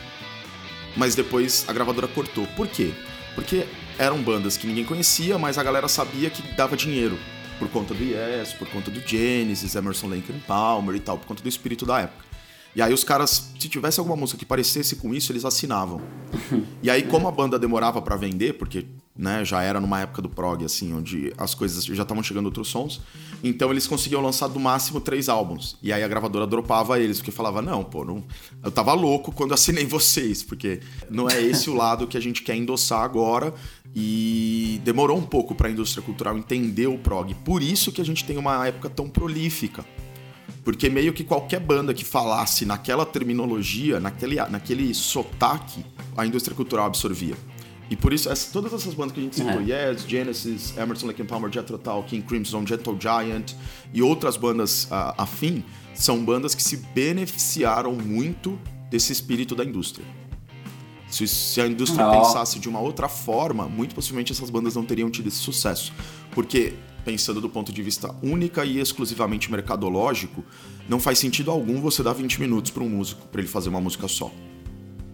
mas depois a gravadora cortou. Por quê? Porque eram bandas que ninguém conhecia, mas a galera sabia que dava dinheiro por conta do Yes, por conta do Genesis, Emerson Lake Palmer e tal, por conta do espírito da época. E aí os caras, se tivesse alguma música que parecesse com isso, eles assinavam. e aí como a banda demorava para vender, porque né, já era numa época do prog assim, onde as coisas já estavam chegando outros sons, então eles conseguiam lançar do máximo três álbuns. E aí a gravadora dropava eles, porque falava: "Não, pô, não, eu tava louco quando assinei vocês, porque não é esse o lado que a gente quer endossar agora". E demorou um pouco para a indústria cultural entender o prog. Por isso que a gente tem uma época tão prolífica porque meio que qualquer banda que falasse naquela terminologia, naquele, naquele sotaque, a indústria cultural absorvia. E por isso, essa, todas essas bandas que a gente citou, é. Yes, Genesis, Emerson, Lake Palmer, Jethro Tull, King Crimson, Gentle Giant e outras bandas uh, afim, são bandas que se beneficiaram muito desse espírito da indústria. Se, se a indústria oh. pensasse de uma outra forma, muito possivelmente essas bandas não teriam tido esse sucesso. Porque pensando do ponto de vista única e exclusivamente mercadológico, não faz sentido algum você dar 20 minutos para um músico para ele fazer uma música só.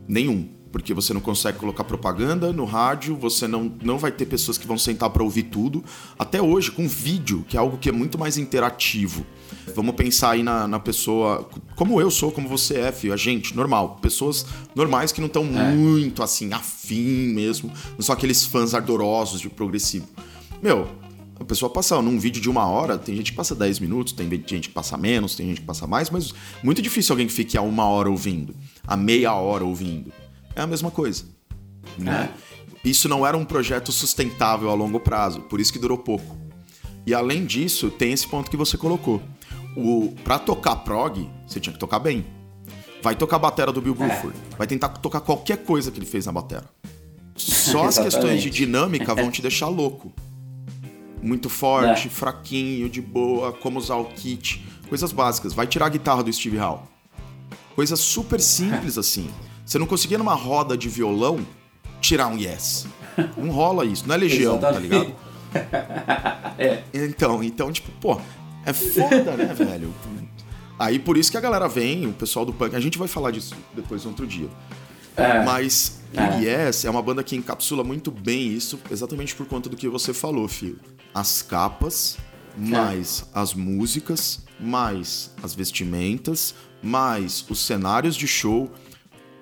Nenhum, porque você não consegue colocar propaganda no rádio, você não, não vai ter pessoas que vão sentar para ouvir tudo. Até hoje, com vídeo, que é algo que é muito mais interativo. Vamos pensar aí na, na pessoa, como eu sou, como você é, filho, a gente, normal. Pessoas normais que não estão é. muito assim, afim mesmo, não são aqueles fãs ardorosos de progressivo. Meu, a pessoa passa num vídeo de uma hora, tem gente que passa 10 minutos, tem gente que passa menos, tem gente que passa mais, mas muito difícil alguém que fique a uma hora ouvindo, a meia hora ouvindo. É a mesma coisa. Né? É. Isso não era um projeto sustentável a longo prazo, por isso que durou pouco. E além disso, tem esse ponto que você colocou. O, pra tocar prog, você tinha que tocar bem. Vai tocar a batera do Bill Bruford. É. Vai tentar tocar qualquer coisa que ele fez na batera. Só as questões de dinâmica vão te deixar louco muito forte, é. fraquinho, de boa, como usar o kit, coisas básicas. Vai tirar a guitarra do Steve Howe. Coisas super simples assim. Você não conseguia numa roda de violão tirar um yes. Não rola isso, não é legião, tá ligado? é. Então, então, tipo, pô, é foda, né, velho? Aí por isso que a galera vem, o pessoal do punk, a gente vai falar disso depois outro dia. É. Mas o Yes é uma banda que encapsula muito bem isso, exatamente por conta do que você falou, filho as capas, mais é. as músicas, mais as vestimentas, mais os cenários de show,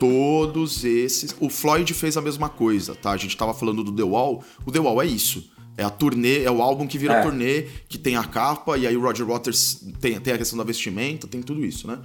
todos esses. O Floyd fez a mesma coisa, tá? A gente tava falando do The Wall. O The Wall é isso. É a turnê, é o álbum que vira é. turnê, que tem a capa, e aí o Roger Waters tem, tem a questão da vestimenta, tem tudo isso, né?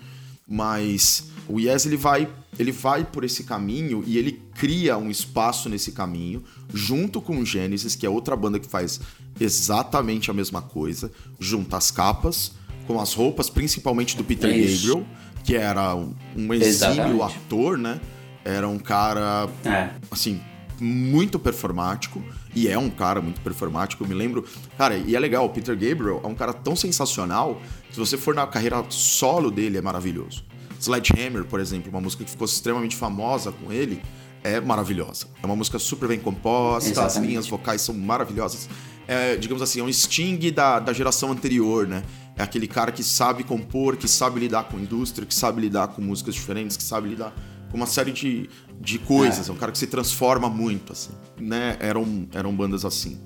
Mas o Yes ele vai, ele vai por esse caminho e ele cria um espaço nesse caminho, junto com o Genesis, que é outra banda que faz exatamente a mesma coisa, junta as capas com as roupas, principalmente do Peter é Gabriel, que era um, exímio exatamente. ator, né? Era um cara, é. assim, muito performático. E é um cara muito performático. Eu me lembro. Cara, e é legal, o Peter Gabriel é um cara tão sensacional. Se você for na carreira solo dele, é maravilhoso. Sledgehammer, por exemplo, uma música que ficou extremamente famosa com ele, é maravilhosa. É uma música super bem composta, Exatamente. as linhas vocais são maravilhosas. É, digamos assim, é um Sting da, da geração anterior, né? É aquele cara que sabe compor, que sabe lidar com indústria, que sabe lidar com músicas diferentes, que sabe lidar com uma série de, de coisas. É. é um cara que se transforma muito, assim. Né? Eram, eram bandas assim.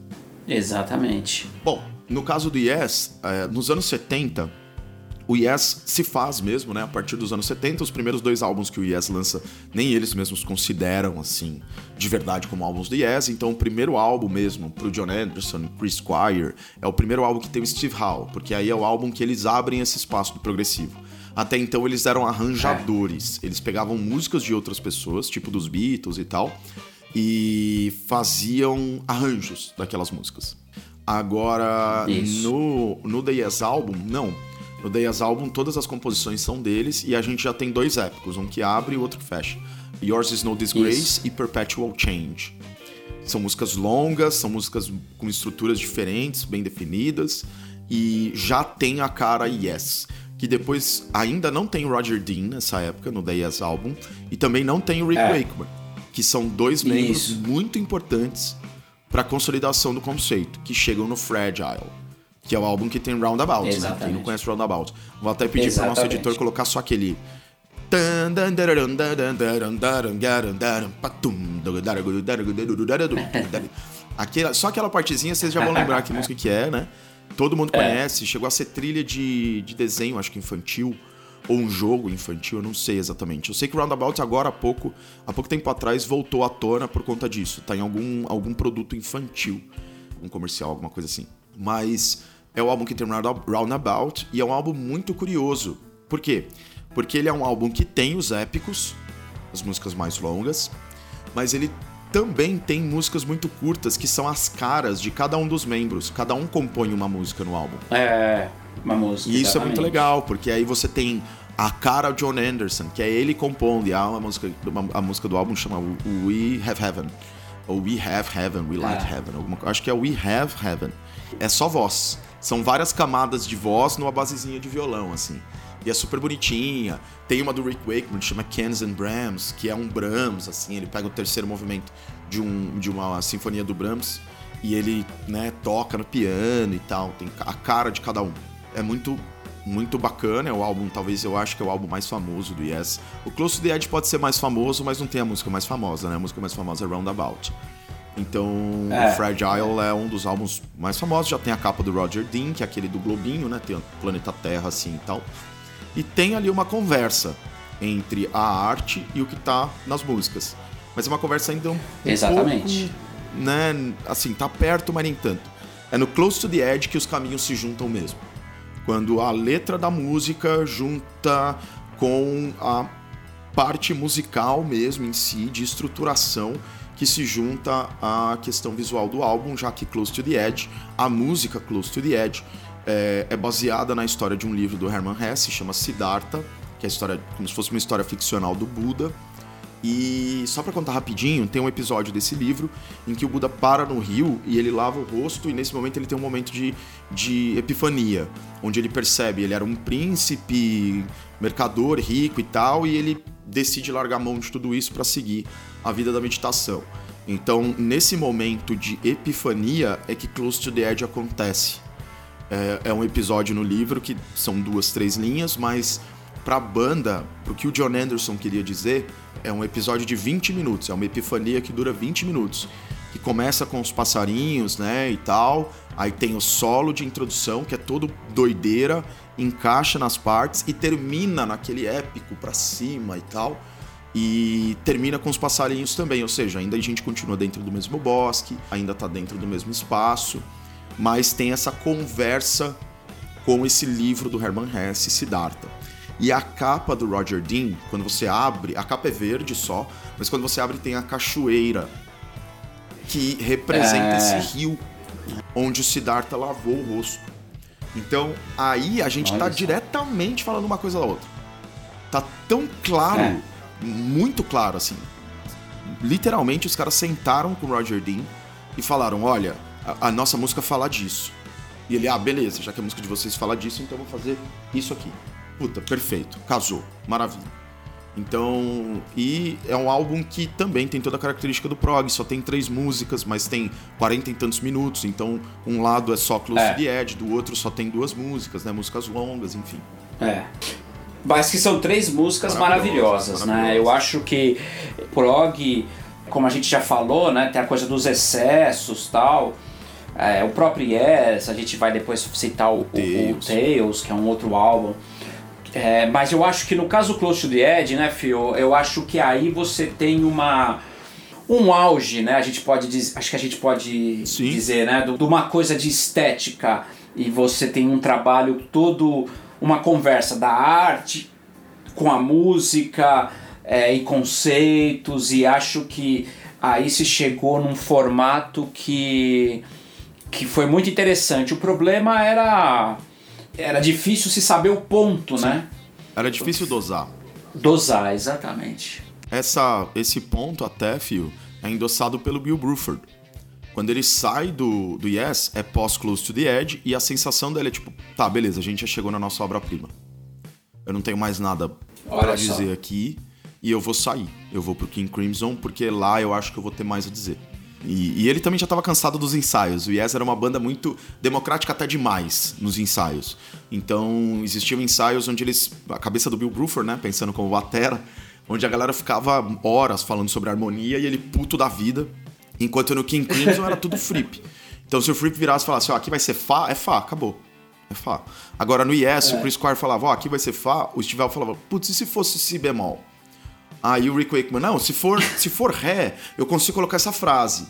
Exatamente. Bom, no caso do Yes, é, nos anos 70, o Yes se faz mesmo, né? A partir dos anos 70, os primeiros dois álbuns que o Yes lança, nem eles mesmos consideram, assim, de verdade como álbuns do Yes. Então, o primeiro álbum mesmo, pro John Anderson, Chris Squire, é o primeiro álbum que tem o Steve Howe, porque aí é o álbum que eles abrem esse espaço do progressivo. Até então, eles eram arranjadores. É. Eles pegavam músicas de outras pessoas, tipo dos Beatles e tal, e faziam arranjos daquelas músicas. Agora, no, no The Yes Album, não no As Album, todas as composições são deles e a gente já tem dois épicos, um que abre e o outro que fecha. Yours is No Disgrace Isso. e Perpetual Change. São músicas longas, são músicas com estruturas diferentes, bem definidas, e já tem a cara Yes. Que depois ainda não tem Roger Dean nessa época, no The Yes Album, e também não tem o Rick é. Wakeman, que são dois membros Isso. muito importantes para a consolidação do conceito, que chegam no Fragile, que é o álbum que tem Roundabout, né? Quem não conhece Roundabout. Vou até pedir para o nosso editor colocar só aquele Aquela, só aquela partezinha vocês já vão lembrar que música que é, né? Todo mundo conhece, é. chegou a ser trilha de, de desenho, acho que infantil, ou um jogo infantil, eu não sei exatamente. Eu sei que Roundabout agora há pouco, há pouco tempo atrás voltou à tona por conta disso. Tá em algum, algum produto infantil, um comercial, alguma coisa assim. Mas é o álbum que tem Roundabout e é um álbum muito curioso. Por quê? Porque ele é um álbum que tem os épicos, as músicas mais longas, mas ele também tem músicas muito curtas que são as caras de cada um dos membros. Cada um compõe uma música no álbum. É, uma música. E isso exatamente. é muito legal, porque aí você tem a cara John Anderson, que é ele compondo, e uma música, a música do álbum chama We Have Heaven. Ou We Have Heaven, We Like é. Heaven. Alguma, acho que é We Have Heaven. É só voz. São várias camadas de voz numa basezinha de violão, assim. E é super bonitinha. Tem uma do Rick Wakeman que chama Cans and Brahms, que é um Brahms, assim, ele pega o terceiro movimento de, um, de uma sinfonia do Brahms e ele, né, toca no piano e tal, tem a cara de cada um. É muito muito bacana, é o álbum, talvez eu acho que é o álbum mais famoso do Yes. O Close to the Edge pode ser mais famoso, mas não tem a música mais famosa, né? A música mais famosa é Roundabout. Então, é. o Fragile é um dos álbuns mais famosos, já tem a capa do Roger Dean, que é aquele do globinho, né? Tem o planeta Terra assim e tal e tem ali uma conversa entre a arte e o que tá nas músicas. Mas é uma conversa ainda um, Exatamente. pouco, né, assim, tá perto, mas nem tanto. É no Close to the Edge que os caminhos se juntam mesmo. Quando a letra da música junta com a parte musical mesmo em si, de estruturação, que se junta à questão visual do álbum, já que Close to the Edge, a música Close to the Edge, é, é, baseada na história de um livro do Hermann Hesse, chama Siddhartha, que é a história como se fosse uma história ficcional do Buda. E só para contar rapidinho, tem um episódio desse livro em que o Buda para no rio e ele lava o rosto e nesse momento ele tem um momento de, de epifania, onde ele percebe, ele era um príncipe, mercador, rico e tal, e ele decide largar mão de tudo isso para seguir a vida da meditação. Então, nesse momento de epifania é que Close to the Edge acontece. É, é um episódio no livro que são duas, três linhas, mas pra banda, pro que o John Anderson queria dizer, é um episódio de 20 minutos, é uma epifania que dura 20 minutos. Que começa com os passarinhos, né, e tal. Aí tem o solo de introdução, que é todo doideira, encaixa nas partes e termina naquele épico pra cima e tal. E termina com os passarinhos também, ou seja, ainda a gente continua dentro do mesmo bosque, ainda tá dentro do mesmo espaço mas tem essa conversa com esse livro do Herman Hesse, Siddhartha. E a capa do Roger Dean, quando você abre, a capa é verde só, mas quando você abre tem a cachoeira que representa é... esse rio onde o Siddhartha lavou o rosto. Então, aí a gente está diretamente falando uma coisa da outra. Tá tão claro, é. Muito claro assim. Literalmente os caras sentaram com o Roger Dean e falaram: "Olha, a, a, nossa música fala disso. E ele, ah, beleza, já que a música de vocês fala disso, então eu vou fazer isso aqui. Puta, perfeito, casou, maravilha. Então, e é um álbum que também tem toda a característica do prog, só tem três músicas, mas tem quarenta e tantos minutos, então um lado é só Close é. to the Edge, do outro só tem duas músicas, né, músicas longas, enfim. É. Mas que são três músicas maravilhosas, maravilhosas né? Eu acho que prog, como a gente já falou, né, tem a coisa dos excessos, tal. É, o próprio Yes, a gente vai depois citar o, o, o Tales, que é um outro álbum. É, mas eu acho que no caso Close to the Edge, né, Fio, eu acho que aí você tem uma um auge, né? A gente pode dizer, acho que a gente pode Sim. dizer, né, de uma coisa de estética e você tem um trabalho todo uma conversa da arte com a música é, e conceitos e acho que aí se chegou num formato que que foi muito interessante. O problema era era difícil se saber o ponto, Sim. né? Era difícil dosar. Dosar, exatamente. essa, esse ponto até, Fio, é endossado pelo Bill Bruford. Quando ele sai do, do Yes, é pós-Close to the Edge, e a sensação dele é tipo, tá, beleza, a gente já chegou na nossa obra-prima. Eu não tenho mais nada para dizer aqui, e eu vou sair. Eu vou pro King Crimson, porque lá eu acho que eu vou ter mais a dizer. E, e ele também já estava cansado dos ensaios. O Yes era uma banda muito democrática até demais nos ensaios. Então existiam ensaios onde eles. A cabeça do Bill Bruford, né? Pensando como batera, onde a galera ficava horas falando sobre harmonia e ele puto da vida. Enquanto no King Crimson era tudo flip. Então se o flip virasse e falasse, ó, aqui vai ser Fá, é Fá, acabou. É Fá. Agora no Yes, é. o Chris Squire falava, ó, aqui vai ser Fá, o Steve falava, putz, e se fosse Si bemol? Aí o Rick Wakeman, não, se for, se for Ré, eu consigo colocar essa frase.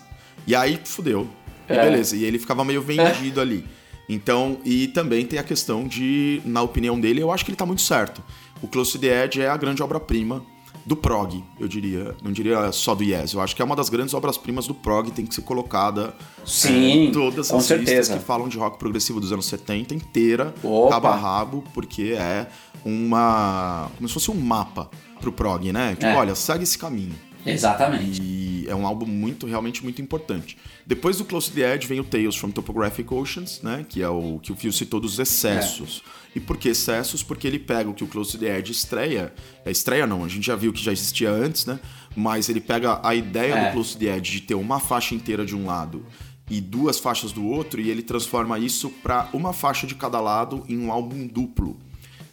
E aí, fudeu. E é. beleza. E ele ficava meio vendido é. ali. Então, e também tem a questão de, na opinião dele, eu acho que ele tá muito certo. O Close to the Edge é a grande obra-prima do prog, eu diria. Não diria só do Yes. Eu acho que é uma das grandes obras-primas do prog, tem que ser colocada Sim, é, todas com as certeza. listas que falam de rock progressivo dos anos 70 inteira, cabo a rabo, porque é uma. como se fosse um mapa pro prog, né? Tipo, é. olha, segue esse caminho. Exatamente. E é um álbum muito, realmente muito importante. Depois do Close to the Edge vem o Tales from Topographic Oceans, né? Que é o que o Phil citou dos excessos. É. E por que excessos? Porque ele pega o que o Close to the Edge estreia. É estreia não, a gente já viu que já existia antes, né? Mas ele pega a ideia é. do Close to the Edge de ter uma faixa inteira de um lado e duas faixas do outro e ele transforma isso para uma faixa de cada lado em um álbum duplo.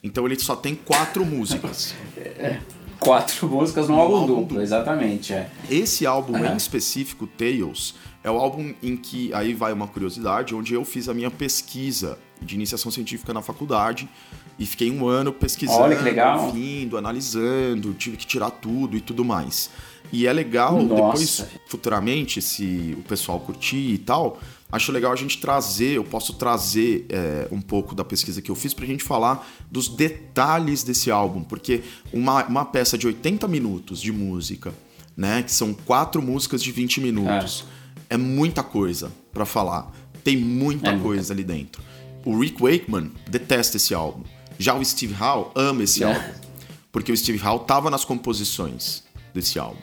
Então ele só tem quatro músicas. É. Quatro músicas no, álbum, álbum duplo, exatamente. É. Esse álbum uhum. em específico, Tales, é o álbum em que, aí vai uma curiosidade, onde eu fiz a minha pesquisa de iniciação científica na faculdade e fiquei um ano pesquisando, Olha que legal. vindo, analisando, tive que tirar tudo e tudo mais. E é legal, Nossa. depois, futuramente, se o pessoal curtir e tal, acho legal a gente trazer, eu posso trazer é, um pouco da pesquisa que eu fiz pra gente falar dos detalhes desse álbum, porque uma, uma peça de 80 minutos de música, né, que são quatro músicas de 20 minutos, é, é muita coisa para falar. Tem muita é coisa ali dentro. O Rick Wakeman detesta esse álbum. Já o Steve Howe ama esse é. álbum. Porque o Steve Howe tava nas composições desse álbum.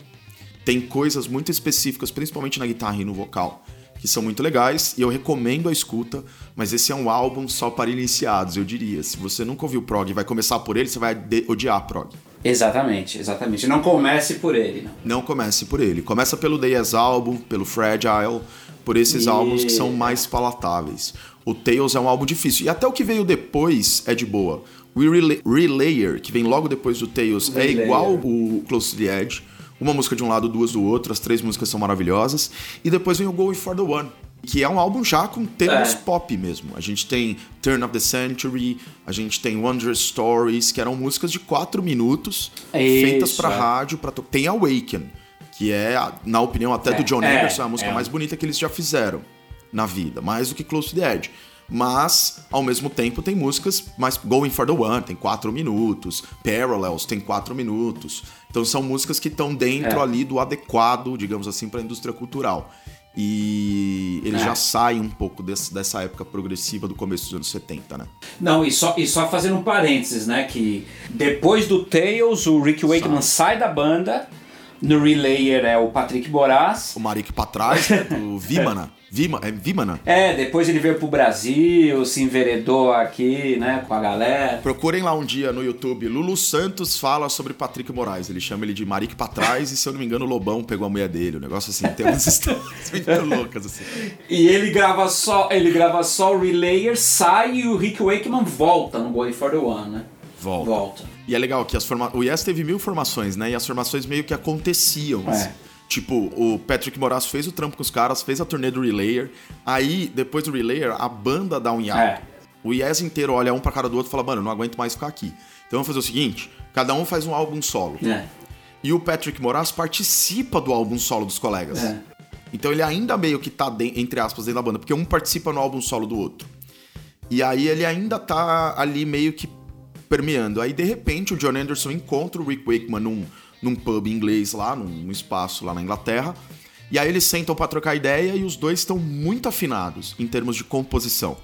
Tem coisas muito específicas, principalmente na guitarra e no vocal, que são muito legais e eu recomendo a escuta, mas esse é um álbum só para iniciados, eu diria. Se você nunca ouviu prog e vai começar por ele, você vai odiar prog. Exatamente, exatamente. Não comece por ele. Não, não comece por ele. Começa pelo Day As Album, pelo Fragile, por esses e... álbuns que são mais palatáveis. O Tales é um álbum difícil. E até o que veio depois é de boa. O Relayer, que vem logo depois do Tales, é igual o Close to the Edge uma música de um lado, duas do outro, as três músicas são maravilhosas. E depois vem o Go For The One, que é um álbum já com temas é. pop mesmo. A gente tem Turn of the Century, a gente tem Wondrous Stories, que eram músicas de quatro minutos, Isso, feitas para é. rádio, para Tem Awaken, que é, na opinião até é, do John é, Anderson, a música é. mais bonita que eles já fizeram na vida, mais do que Close to the Edge mas ao mesmo tempo tem músicas mais Going for the One, tem quatro minutos, Parallels tem quatro minutos. Então são músicas que estão dentro é. ali do adequado, digamos assim, para a indústria cultural. E ele é. já sai um pouco desse, dessa época progressiva do começo dos anos 70, né? Não, e só, e só fazendo um parênteses, né? Que depois do Tales, o Rick Wakeman sai, sai da banda. No Relayer é o Patrick Boraz. O Marik pra trás, né, do Vimana. Vima, é Vimana? É, depois ele veio pro Brasil, se enveredou aqui, né, com a galera. Procurem lá um dia no YouTube. Lulu Santos fala sobre Patrick Moraes. Ele chama ele de Marique pra trás e, se eu não me engano, o Lobão pegou a mulher dele. Um negócio assim. Tem umas histórias muito loucas, assim. E ele grava só, ele grava só o Relayer, sai e o Rick Wakeman volta no Boy for the One, né? Volta. Volta. E é legal que as forma... o Yes teve mil formações, né? E as formações meio que aconteciam. É. Assim. Tipo, o Patrick Moraes fez o trampo com os caras, fez a turnê do Relayer. Aí, depois do Relayer, a banda dá um hiato. É. O Yes inteiro olha um pra cara do outro e fala, mano, não aguento mais ficar aqui. Então vamos fazer o seguinte: cada um faz um álbum solo. É. E o Patrick Moraes participa do álbum solo dos colegas. É. Então ele ainda meio que tá, dentro, entre aspas, dentro da banda, porque um participa no álbum solo do outro. E aí ele ainda tá ali meio que permeando. Aí de repente o John Anderson encontra o Rick Wakeman num num pub inglês lá, num espaço lá na Inglaterra. E aí eles sentam para trocar ideia e os dois estão muito afinados em termos de composição.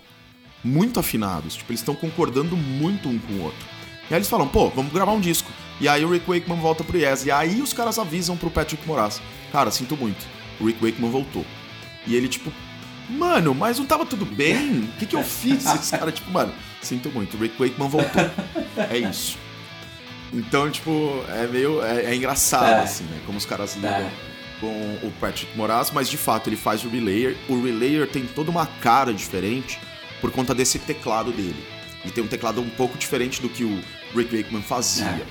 Muito afinados. Tipo, eles estão concordando muito um com o outro. E aí eles falam, pô, vamos gravar um disco. E aí o Rick Wakeman volta pro Yes. E aí os caras avisam pro Patrick Moraz. Cara, sinto muito. O Rick Wakeman voltou. E ele, tipo, mano, mas não tava tudo bem? O que, que eu fiz? Esse cara, tipo, mano, sinto muito. O Rick Wakeman voltou. É isso. Então, tipo, é meio. É, é engraçado, é. assim, né? Como os caras lidam é. com o Patrick Moraz, mas de fato ele faz o Relayer. O Relayer tem toda uma cara diferente por conta desse teclado dele. Ele tem um teclado um pouco diferente do que o Rick Wakeman fazia. É.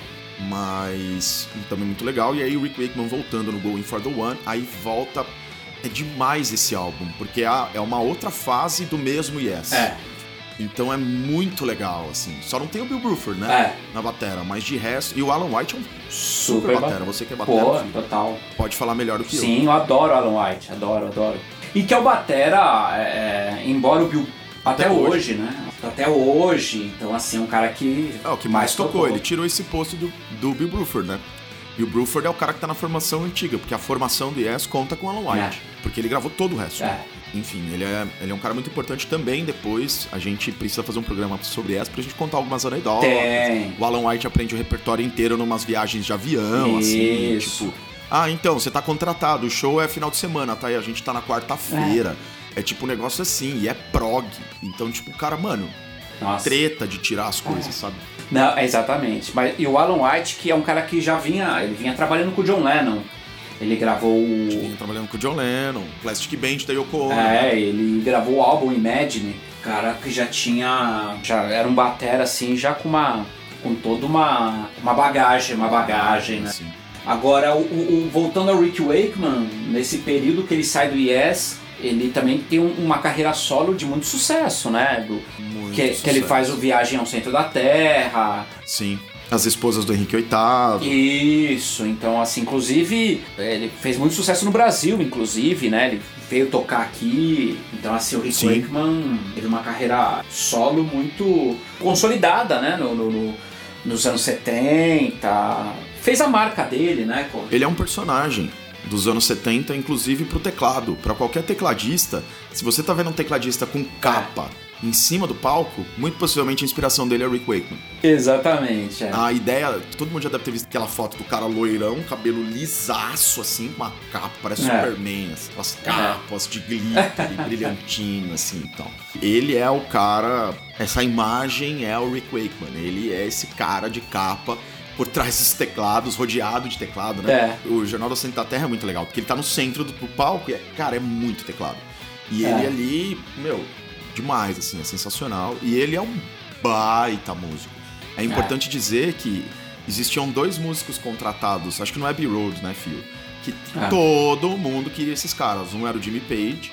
Mas também muito legal. E aí o Rick Wakeman voltando no Going for the One, aí volta. É demais esse álbum, porque é, é uma outra fase do mesmo Yes. É. Então é muito legal, assim. Só não tem o Bill Bruford, né? É. Na batera, mas de resto. E o Alan White é um super, super batera. Você que é batera. Pô, total. Pode falar melhor do que Sim, eu. Sim, eu adoro o Alan White. Adoro, adoro. E que é o batera, é, é embora o Bill. Até, até hoje, hoje, né? Até hoje. Então, assim, é um cara que. É o que mais, mais tocou. tocou. Ele tirou esse posto do, do Bill Bruford, né? E o Bruford é o cara que tá na formação antiga, porque a formação do Yes conta com o Alan White. É. Porque ele gravou todo o resto. É enfim, ele é, ele é um cara muito importante também. Depois a gente precisa fazer um programa sobre essa pra gente contar algumas anedotas. Tem. O Alan White aprende o repertório inteiro numas viagens de avião, assim, Isso. assim, tipo. Ah, então, você tá contratado, o show é final de semana, tá? E a gente tá na quarta-feira. É. é tipo um negócio assim, e é prog. Então, tipo, o cara, mano, Nossa. treta de tirar as coisas, é. sabe? Não, exatamente. Mas, e o Alan White, que é um cara que já vinha, ele vinha trabalhando com o John Lennon. Ele gravou o. Vinha trabalhando com o John Lennon, Plastic Band da Yoko Ono. É, ele gravou o álbum Imagine, cara que já tinha. Já era um batera assim, já com uma. com toda uma. uma bagagem, uma bagagem, né? Sim. Agora, o, o, voltando ao Rick Wakeman, nesse período que ele sai do Yes, ele também tem um, uma carreira solo de muito sucesso, né? Do, muito que, sucesso. que ele faz o Viagem ao Centro da Terra. Sim. As esposas do Henrique VIII. Isso, então assim, inclusive, ele fez muito sucesso no Brasil, inclusive, né? Ele veio tocar aqui. Então assim, o Rick Sim. Wakeman teve uma carreira solo muito consolidada, né? No, no, no, nos anos 70. Fez a marca dele, né? Ele é um personagem dos anos 70, inclusive pro teclado. para qualquer tecladista, se você tá vendo um tecladista com capa em cima do palco, muito possivelmente a inspiração dele é Rick Wakeman. Exatamente. É. A ideia, todo mundo já deve ter visto aquela foto do cara loirão, cabelo lisaço, assim, com uma capa, parece é. Superman, assim, as capas é. de glitter, brilhantinho, assim, então. Ele é o cara, essa imagem é o Rick Wakeman, ele é esse cara de capa por trás dos teclados, rodeado de teclado, né? É. O Jornal da Centro da Terra é muito legal, porque ele tá no centro do, do palco e, é, cara, é muito teclado. E ele é. ali, meu, demais, assim, é sensacional. E ele é um baita músico. É importante é. dizer que existiam dois músicos contratados, acho que não é Abbey Road, né, Phil? Que é. todo mundo queria esses caras. Um era o Jimmy Page,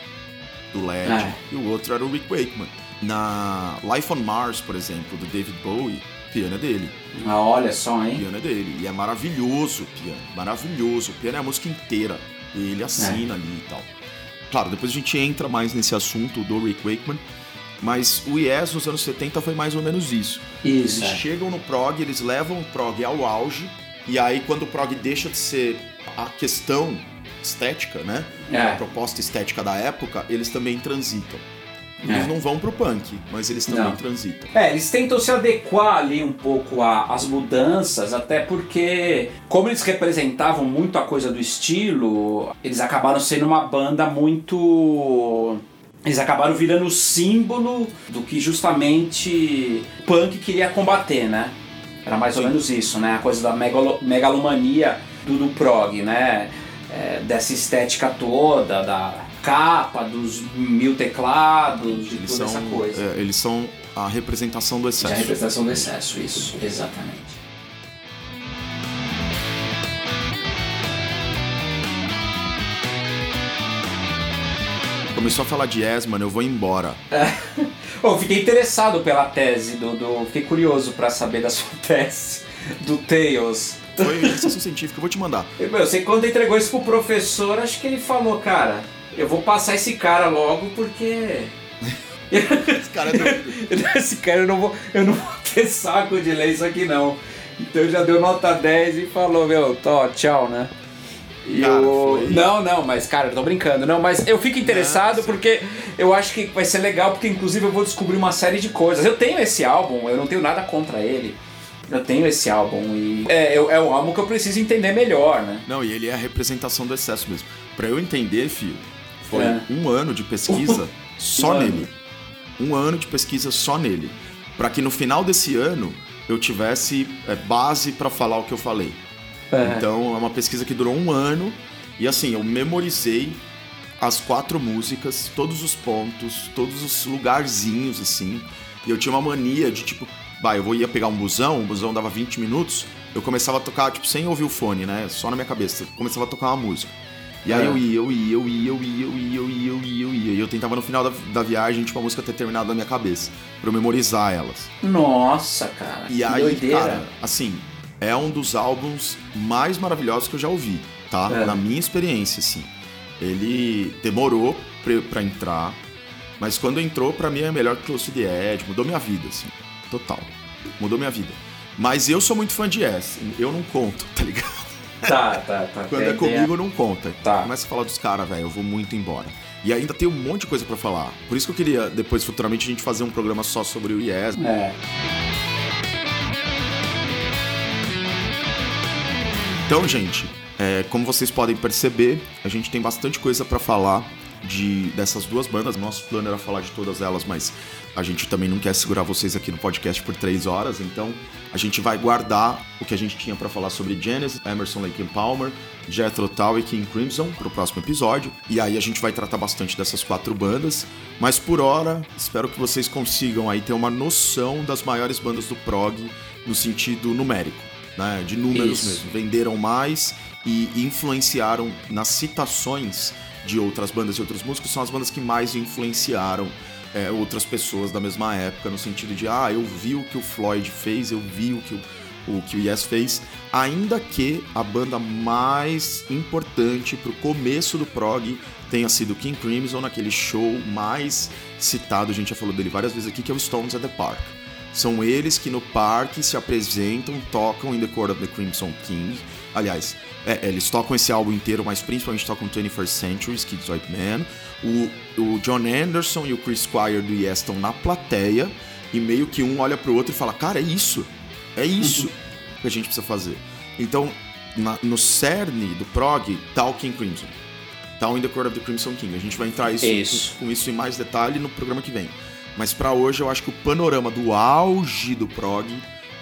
do LED, é. e o outro era o Rick Wakeman. Na Life on Mars, por exemplo, do David Bowie, piano é dele. Ah, olha só, hein? O piano é dele. E é maravilhoso o piano. Maravilhoso. O piano é a música inteira. Ele assina é. ali e tal. Claro, depois a gente entra mais nesse assunto do Rick Wakeman, mas o Yes nos anos 70 foi mais ou menos isso. Isso. Eles é. chegam no prog, eles levam o prog ao auge, e aí quando o prog deixa de ser a questão estética, né? É. A proposta estética da época, eles também transitam. Eles é. não vão pro punk, mas eles também não. transitam. É, eles tentam se adequar ali um pouco às mudanças, até porque, como eles representavam muito a coisa do estilo, eles acabaram sendo uma banda muito. Eles acabaram virando o símbolo do que justamente o punk queria combater, né? Era mais Sim. ou menos isso, né? A coisa da megalo megalomania do, do prog, né? É, dessa estética toda, da capa, dos mil teclados, de eles toda são, essa coisa. É, eles são a representação do excesso. É a representação do excesso, isso, exatamente. Começou a falar de Yes, mano, eu vou embora. É. oh, fiquei interessado pela tese do, do. Fiquei curioso para saber da sua tese do Tails. Foi iniciação científica, eu vou te mandar. Eu, eu sei que quando entregou isso pro professor, acho que ele falou, cara, eu vou passar esse cara logo porque. esse cara é esse cara eu não, vou, eu não vou ter saco de ler isso aqui não. Então já deu nota 10 e falou, meu, tó, tchau, né? E cara, eu... Não, não, mas cara, eu tô brincando. Não, mas eu fico interessado Nossa. porque eu acho que vai ser legal, porque inclusive eu vou descobrir uma série de coisas. Eu tenho esse álbum, eu não tenho nada contra ele. Eu tenho esse álbum e é, é, é um álbum que eu preciso entender melhor, né? Não, e ele é a representação do excesso mesmo. Pra eu entender, filho, foi é. um ano de pesquisa só um nele. Ano. Um ano de pesquisa só nele. para que no final desse ano eu tivesse é, base para falar o que eu falei. É. Então é uma pesquisa que durou um ano e assim, eu memorizei as quatro músicas, todos os pontos, todos os lugarzinhos assim. E eu tinha uma mania de tipo, vai, eu vou ia pegar um busão, o busão dava 20 minutos, eu começava a tocar, tipo, sem ouvir o fone, né? Só na minha cabeça. Eu começava a tocar uma música. E aí é. eu ia, eu ia, eu ia, eu ia, eu ia, eu ia, eu ia, eu ia. E eu tentava no final da, da viagem, tipo, a música ter terminado na minha cabeça. Pra eu memorizar elas. Nossa, cara. E aí, doideira. cara, assim, é um dos álbuns mais maravilhosos que eu já ouvi, tá? É. Na minha experiência, assim. Ele demorou pra, pra entrar, mas quando entrou, pra mim é melhor que Close to the Edge, mudou minha vida, assim. Total. Mudou minha vida. Mas eu sou muito fã de Yes, eu não conto, tá ligado? Tá, tá, tá. Quando é comigo, não conta. Tá. Começa a falar dos caras, velho, eu vou muito embora. E ainda tem um monte de coisa para falar. Por isso que eu queria, depois, futuramente, a gente fazer um programa só sobre o Yes. É. Então, gente, é, como vocês podem perceber, a gente tem bastante coisa para falar de dessas duas bandas. Nosso plano era falar de todas elas, mas a gente também não quer segurar vocês aqui no podcast por três horas, então a gente vai guardar o que a gente tinha para falar sobre Genesis, Emerson, Lake Palmer, Jethro Tull e King Crimson para o próximo episódio. E aí a gente vai tratar bastante dessas quatro bandas, mas por hora espero que vocês consigam aí ter uma noção das maiores bandas do prog no sentido numérico, né? De números Isso. mesmo. Venderam mais e influenciaram nas citações de outras bandas e outros músicos são as bandas que mais influenciaram é, outras pessoas da mesma época, no sentido de, ah, eu vi o que o Floyd fez, eu vi o que o, o, que o Yes fez, ainda que a banda mais importante pro começo do prog tenha sido King Crimson, naquele show mais citado, a gente já falou dele várias vezes aqui, que é o Stones at the Park. São eles que no parque se apresentam, tocam In the Court of the Crimson King. Aliás, é, eles tocam esse álbum inteiro, mas principalmente tocam 21st Century, Kids White Man. O, o John Anderson e o Chris Squire do Yes estão na plateia e meio que um olha pro outro e fala: Cara, é isso, é isso que a gente precisa fazer. Então, na, no cerne do prog, tá o King Crimson. Tá o In the Court of the Crimson King. A gente vai entrar isso, isso. Com, com, isso em mais detalhe no programa que vem. Mas para hoje eu acho que o panorama do auge do prog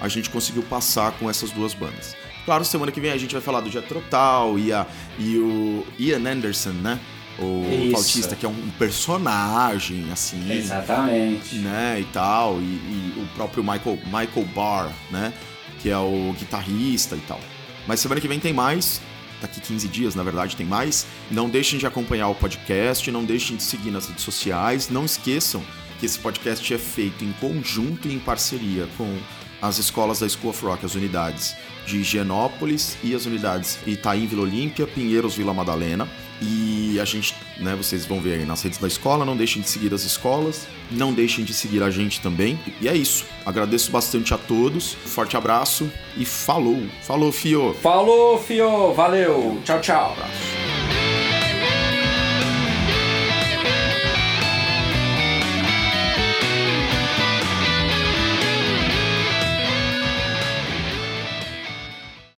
a gente conseguiu passar com essas duas bandas. Claro, semana que vem a gente vai falar do Jethro Tull e, a, e o Ian Anderson, né? o Isso. flautista, que é um personagem, assim. Exatamente. Né, e tal. E, e, o próprio Michael, Michael Barr, né? Que é o guitarrista e tal. Mas semana que vem tem mais. Daqui 15 dias, na verdade, tem mais. Não deixem de acompanhar o podcast, não deixem de seguir nas redes sociais. Não esqueçam que esse podcast é feito em conjunto e em parceria com as escolas da School of Rock, as unidades de Higienópolis e as unidades Itaim Vila Olímpia, Pinheiros Vila Madalena. E a gente, né, vocês vão ver aí nas redes da escola, não deixem de seguir as escolas, não deixem de seguir a gente também. E é isso. Agradeço bastante a todos. Forte abraço e falou. Falou, Fio. Falou, Fio. Valeu. Tchau, tchau. Um